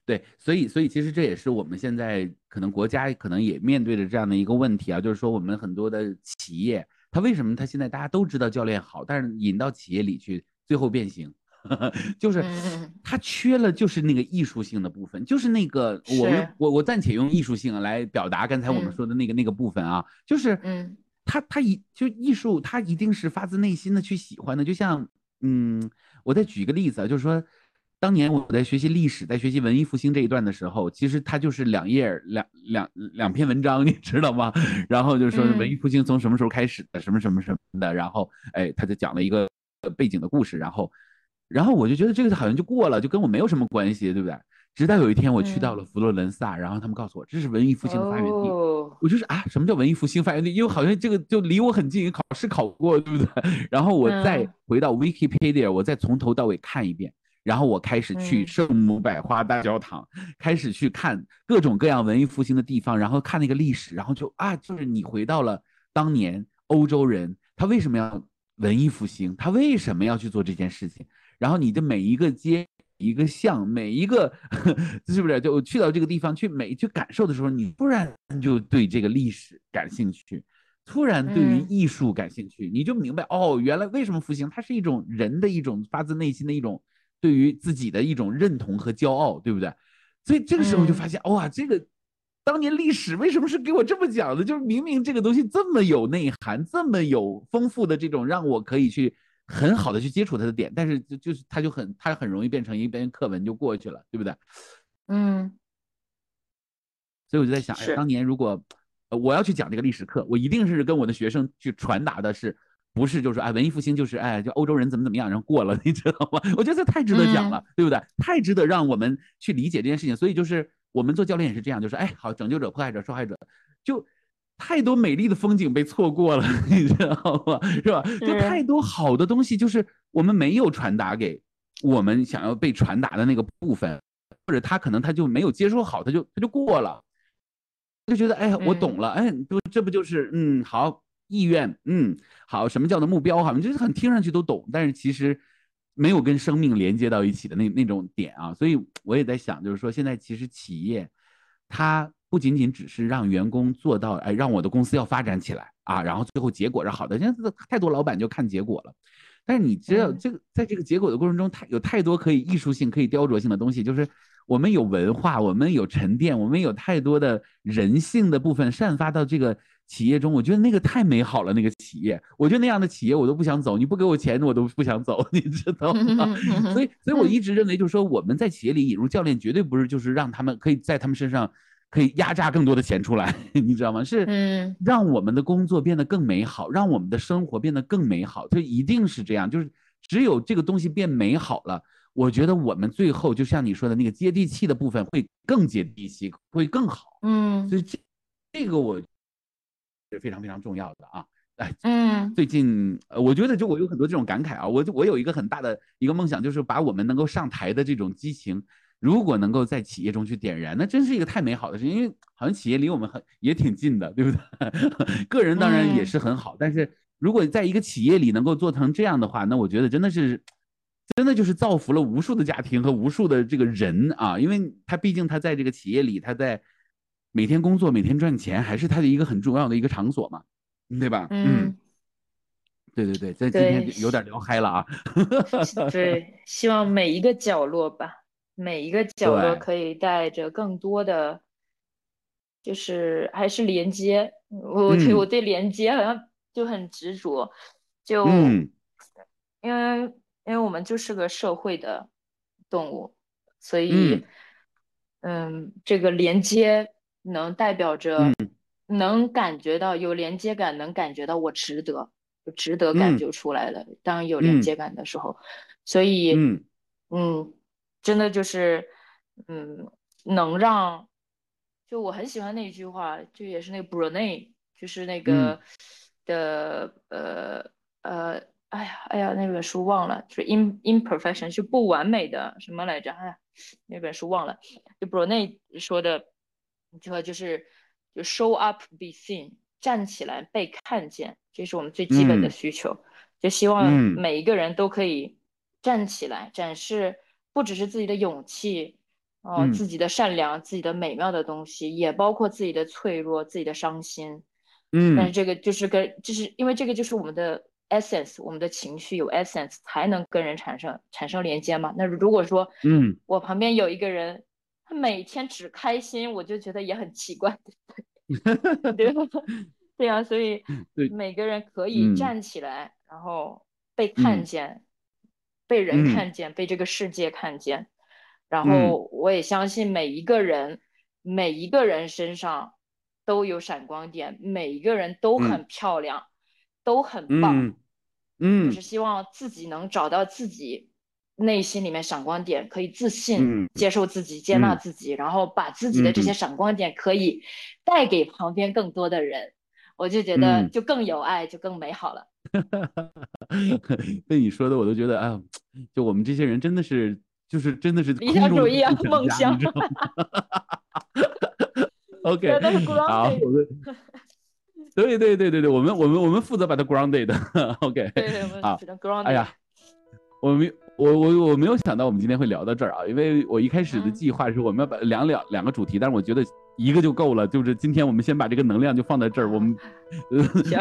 对，所以所以其实这也是我们现在可能国家可能也面对着这样的一个问题啊，就是说我们很多的企业，它为什么他现在大家都知道教练好，但是引到企业里去最后变形。就是他缺了，就是那个艺术性的部分，就是那个我们我我暂且用艺术性来表达刚才我们说的那个那个部分啊，就是嗯，他他一就艺术，他一定是发自内心的去喜欢的，就像嗯，我再举一个例子啊，就是说当年我在学习历史，在学习文艺复兴这一段的时候，其实它就是两页两两两篇文章，你知道吗？然后就说文艺复兴从什么时候开始的，什么什么什么的，然后哎，他就讲了一个背景的故事，然后。然后我就觉得这个好像就过了，就跟我没有什么关系，对不对？直到有一天我去到了佛罗伦萨，然后他们告诉我这是文艺复兴的发源地，我就是啊，什么叫文艺复兴发源地？因为好像这个就离我很近，考试考过，对不对？然后我再回到 Wikipedia，我再从头到尾看一遍，然后我开始去圣母百花大教堂，开始去看各种各样文艺复兴的地方，然后看那个历史，然后就啊，就是你回到了当年欧洲人他为什么要文艺复兴，他为什么要去做这件事情？然后你的每一个街、一个巷、每一个，是不是？就去到这个地方去每去感受的时候，你突然就对这个历史感兴趣，突然对于艺术感兴趣，你就明白哦，原来为什么复兴，它是一种人的一种发自内心的一种对于自己的一种认同和骄傲，对不对？所以这个时候就发现，哇，这个当年历史为什么是给我这么讲的？就是明明这个东西这么有内涵，这么有丰富的这种让我可以去。很好的去接触它的点，但是就就是它就很它很容易变成一篇课文就过去了，对不对？嗯。所以我就在想，哎，当年如果我要去讲这个历史课，我一定是跟我的学生去传达的是，不是就是哎文艺复兴就是哎就欧洲人怎么怎么样，然后过了，你知道吗？我觉得这太值得讲了，对不对？太值得让我们去理解这件事情。所以就是我们做教练也是这样，就是哎好，拯救者、迫害者、受害者，就。太多美丽的风景被错过了，你知道吗？是吧？就太多好的东西，就是我们没有传达给我们想要被传达的那个部分，或者他可能他就没有接收好，他就他就过了，就觉得哎，我懂了，哎，不，这不就是嗯，好意愿，嗯，好，什么叫做目标？好像就是很听上去都懂，但是其实没有跟生命连接到一起的那那种点啊。所以我也在想，就是说现在其实企业它。不仅仅只是让员工做到，哎，让我的公司要发展起来啊，然后最后结果是好的。现在太多老板就看结果了，但是你知道，这个在这个结果的过程中，太有太多可以艺术性、可以雕琢性的东西。就是我们有文化，我们有沉淀，我们有太多的人性的部分散发到这个企业中。我觉得那个太美好了，那个企业，我觉得那样的企业我都不想走。你不给我钱，我都不想走，你知道吗？所以，所以我一直认为，就是说我们在企业里引入教练，绝对不是就是让他们可以在他们身上。可以压榨更多的钱出来，你知道吗？是让我们的工作变得更美好，让我们的生活变得更美好。就一定是这样，就是只有这个东西变美好了，我觉得我们最后就像你说的那个接地气的部分会更接地气，会更好。嗯，所以这这个我是非常非常重要的啊。哎，嗯，最近呃，我觉得就我有很多这种感慨啊，我我有一个很大的一个梦想，就是把我们能够上台的这种激情。如果能够在企业中去点燃，那真是一个太美好的事情。因为好像企业离我们很也挺近的，对不对？个人当然也是很好，但是如果在一个企业里能够做成这样的话，那我觉得真的是，真的就是造福了无数的家庭和无数的这个人啊。因为他毕竟他在这个企业里，他在每天工作、每天赚钱，还是他的一个很重要的一个场所嘛，对吧？嗯。对对对，在今天有点聊嗨了啊。对，希望每一个角落吧，每一个角落可以带着更多的，就是还是连接。我对我对连接好像就很执着，就因为因为我们就是个社会的动物，所以嗯，这个连接能代表着能感觉到有连接感，能感觉到我值得。值得感就出来了。当有连接感的时候，所以，嗯，真的就是，嗯，能让，就我很喜欢那一句话，就也是那个 Brunei，就是那个的，呃呃，哎呀哎呀，那本书忘了，就是 in imperfection 是不完美的什么来着？哎呀，那本书忘了。就 Brunei 说的一句话就是，就 show up be seen。站起来被看见，这是我们最基本的需求。就希望每一个人都可以站起来，展示不只是自己的勇气，哦，自己的善良，自己的美妙的东西，也包括自己的脆弱、自己的伤心。嗯，但是这个就是跟，就是因为这个就是我们的 essence，我们的情绪有 essence 才能跟人产生产生连接嘛。那如果说，嗯，我旁边有一个人，他每天只开心，我就觉得也很奇怪。对吧？对呀，所以每个人可以站起来，然后被看见，被人看见，被这个世界看见。然后我也相信每一个人，每一个人身上都有闪光点，每一个人都很漂亮，都很棒。嗯，就是希望自己能找到自己。内心里面闪光点，可以自信接受自己、接纳自己，然后把自己的这些闪光点可以带给旁边更多的人，我就觉得就更有爱，就更美好了。被你说的，我都觉得啊，就我们这些人真的是，就是真的是理想主义啊，梦想。OK，好，我们对对对对对，我们我们我们负责把它 grounded。OK，对对，我们 grounded。哎呀，我们。我我我没有想到我们今天会聊到这儿啊，因为我一开始的计划是我们要把两两两个主题，但是我觉得一个就够了，就是今天我们先把这个能量就放在这儿，我们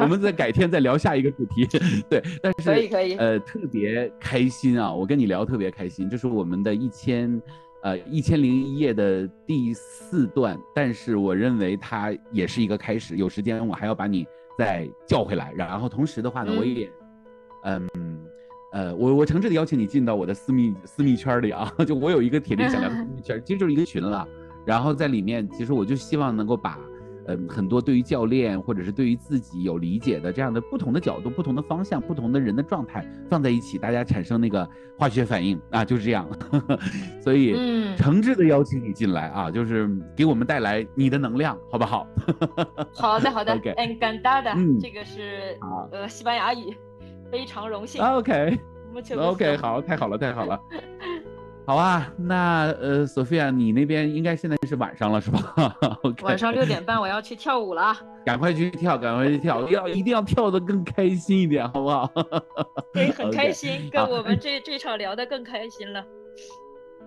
我们再改天再聊下一个主题。对，但是可以可以，呃，特别开心啊，我跟你聊特别开心，这是我们的一千呃一千零一夜的第四段，但是我认为它也是一个开始，有时间我还要把你再叫回来，然后同时的话呢，我也嗯。呃，我我诚挚的邀请你进到我的私密私密圈里啊，就我有一个铁定想聊的私密圈，其实就是一个群了。然后在里面，其实我就希望能够把，呃，很多对于教练或者是对于自己有理解的这样的不同的角度、不同的方向、不同的人的状态放在一起，大家产生那个化学反应啊，就是这样。所以，诚挚的邀请你进来啊，就是给我们带来你的能量，好不好？好的，好的。OK，Encantada，这个是呃西班牙语。非常荣幸。OK，OK，好，太好了，太好了。好啊，那呃，Sophia，你那边应该现在是晚上了，是吧？晚上六点半，我要去跳舞了。赶快去跳，赶快去跳，要一定要跳得更开心一点，好不好？对，很开心，跟我们这这场聊得更开心了。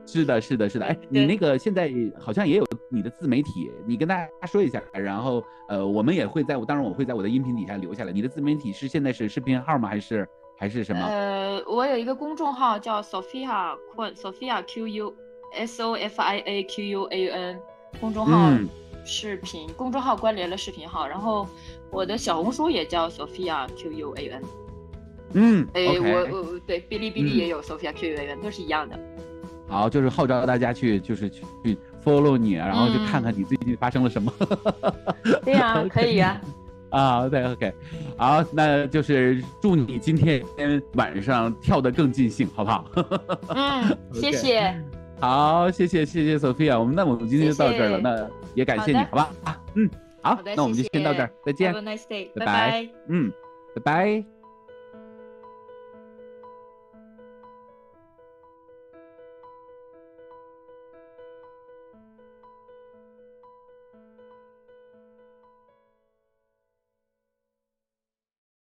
是的，是的，是的。哎，你那个现在好像也有你的自媒体，你跟大家说一下。然后，呃，我们也会在，当然我会在我的音频底下留下来。你的自媒体是现在是视频号吗？还是还是什么？呃，我有一个公众号叫 Sophia Kun，Sophia Q U S O F I A Q U A N，公众号视频，公众号关联了视频号。然后我的小红书也叫 Sophia Q U A N。嗯，哎，我我对，哔哩哔哩也有 Sophia Q U A N，都是一样的。好，就是号召大家去，就是去去 follow 你，然后去看看你最近发生了什么。对呀，可以呀。啊，对，OK，好，那就是祝你今天晚上跳得更尽兴，好不好？嗯，谢谢。好，谢谢谢谢 Sophia，我们那我们今天就到这儿了，那也感谢你，好吧？啊，嗯，好，那我们就先到这儿，再见。Have a nice day，拜拜。嗯，拜拜。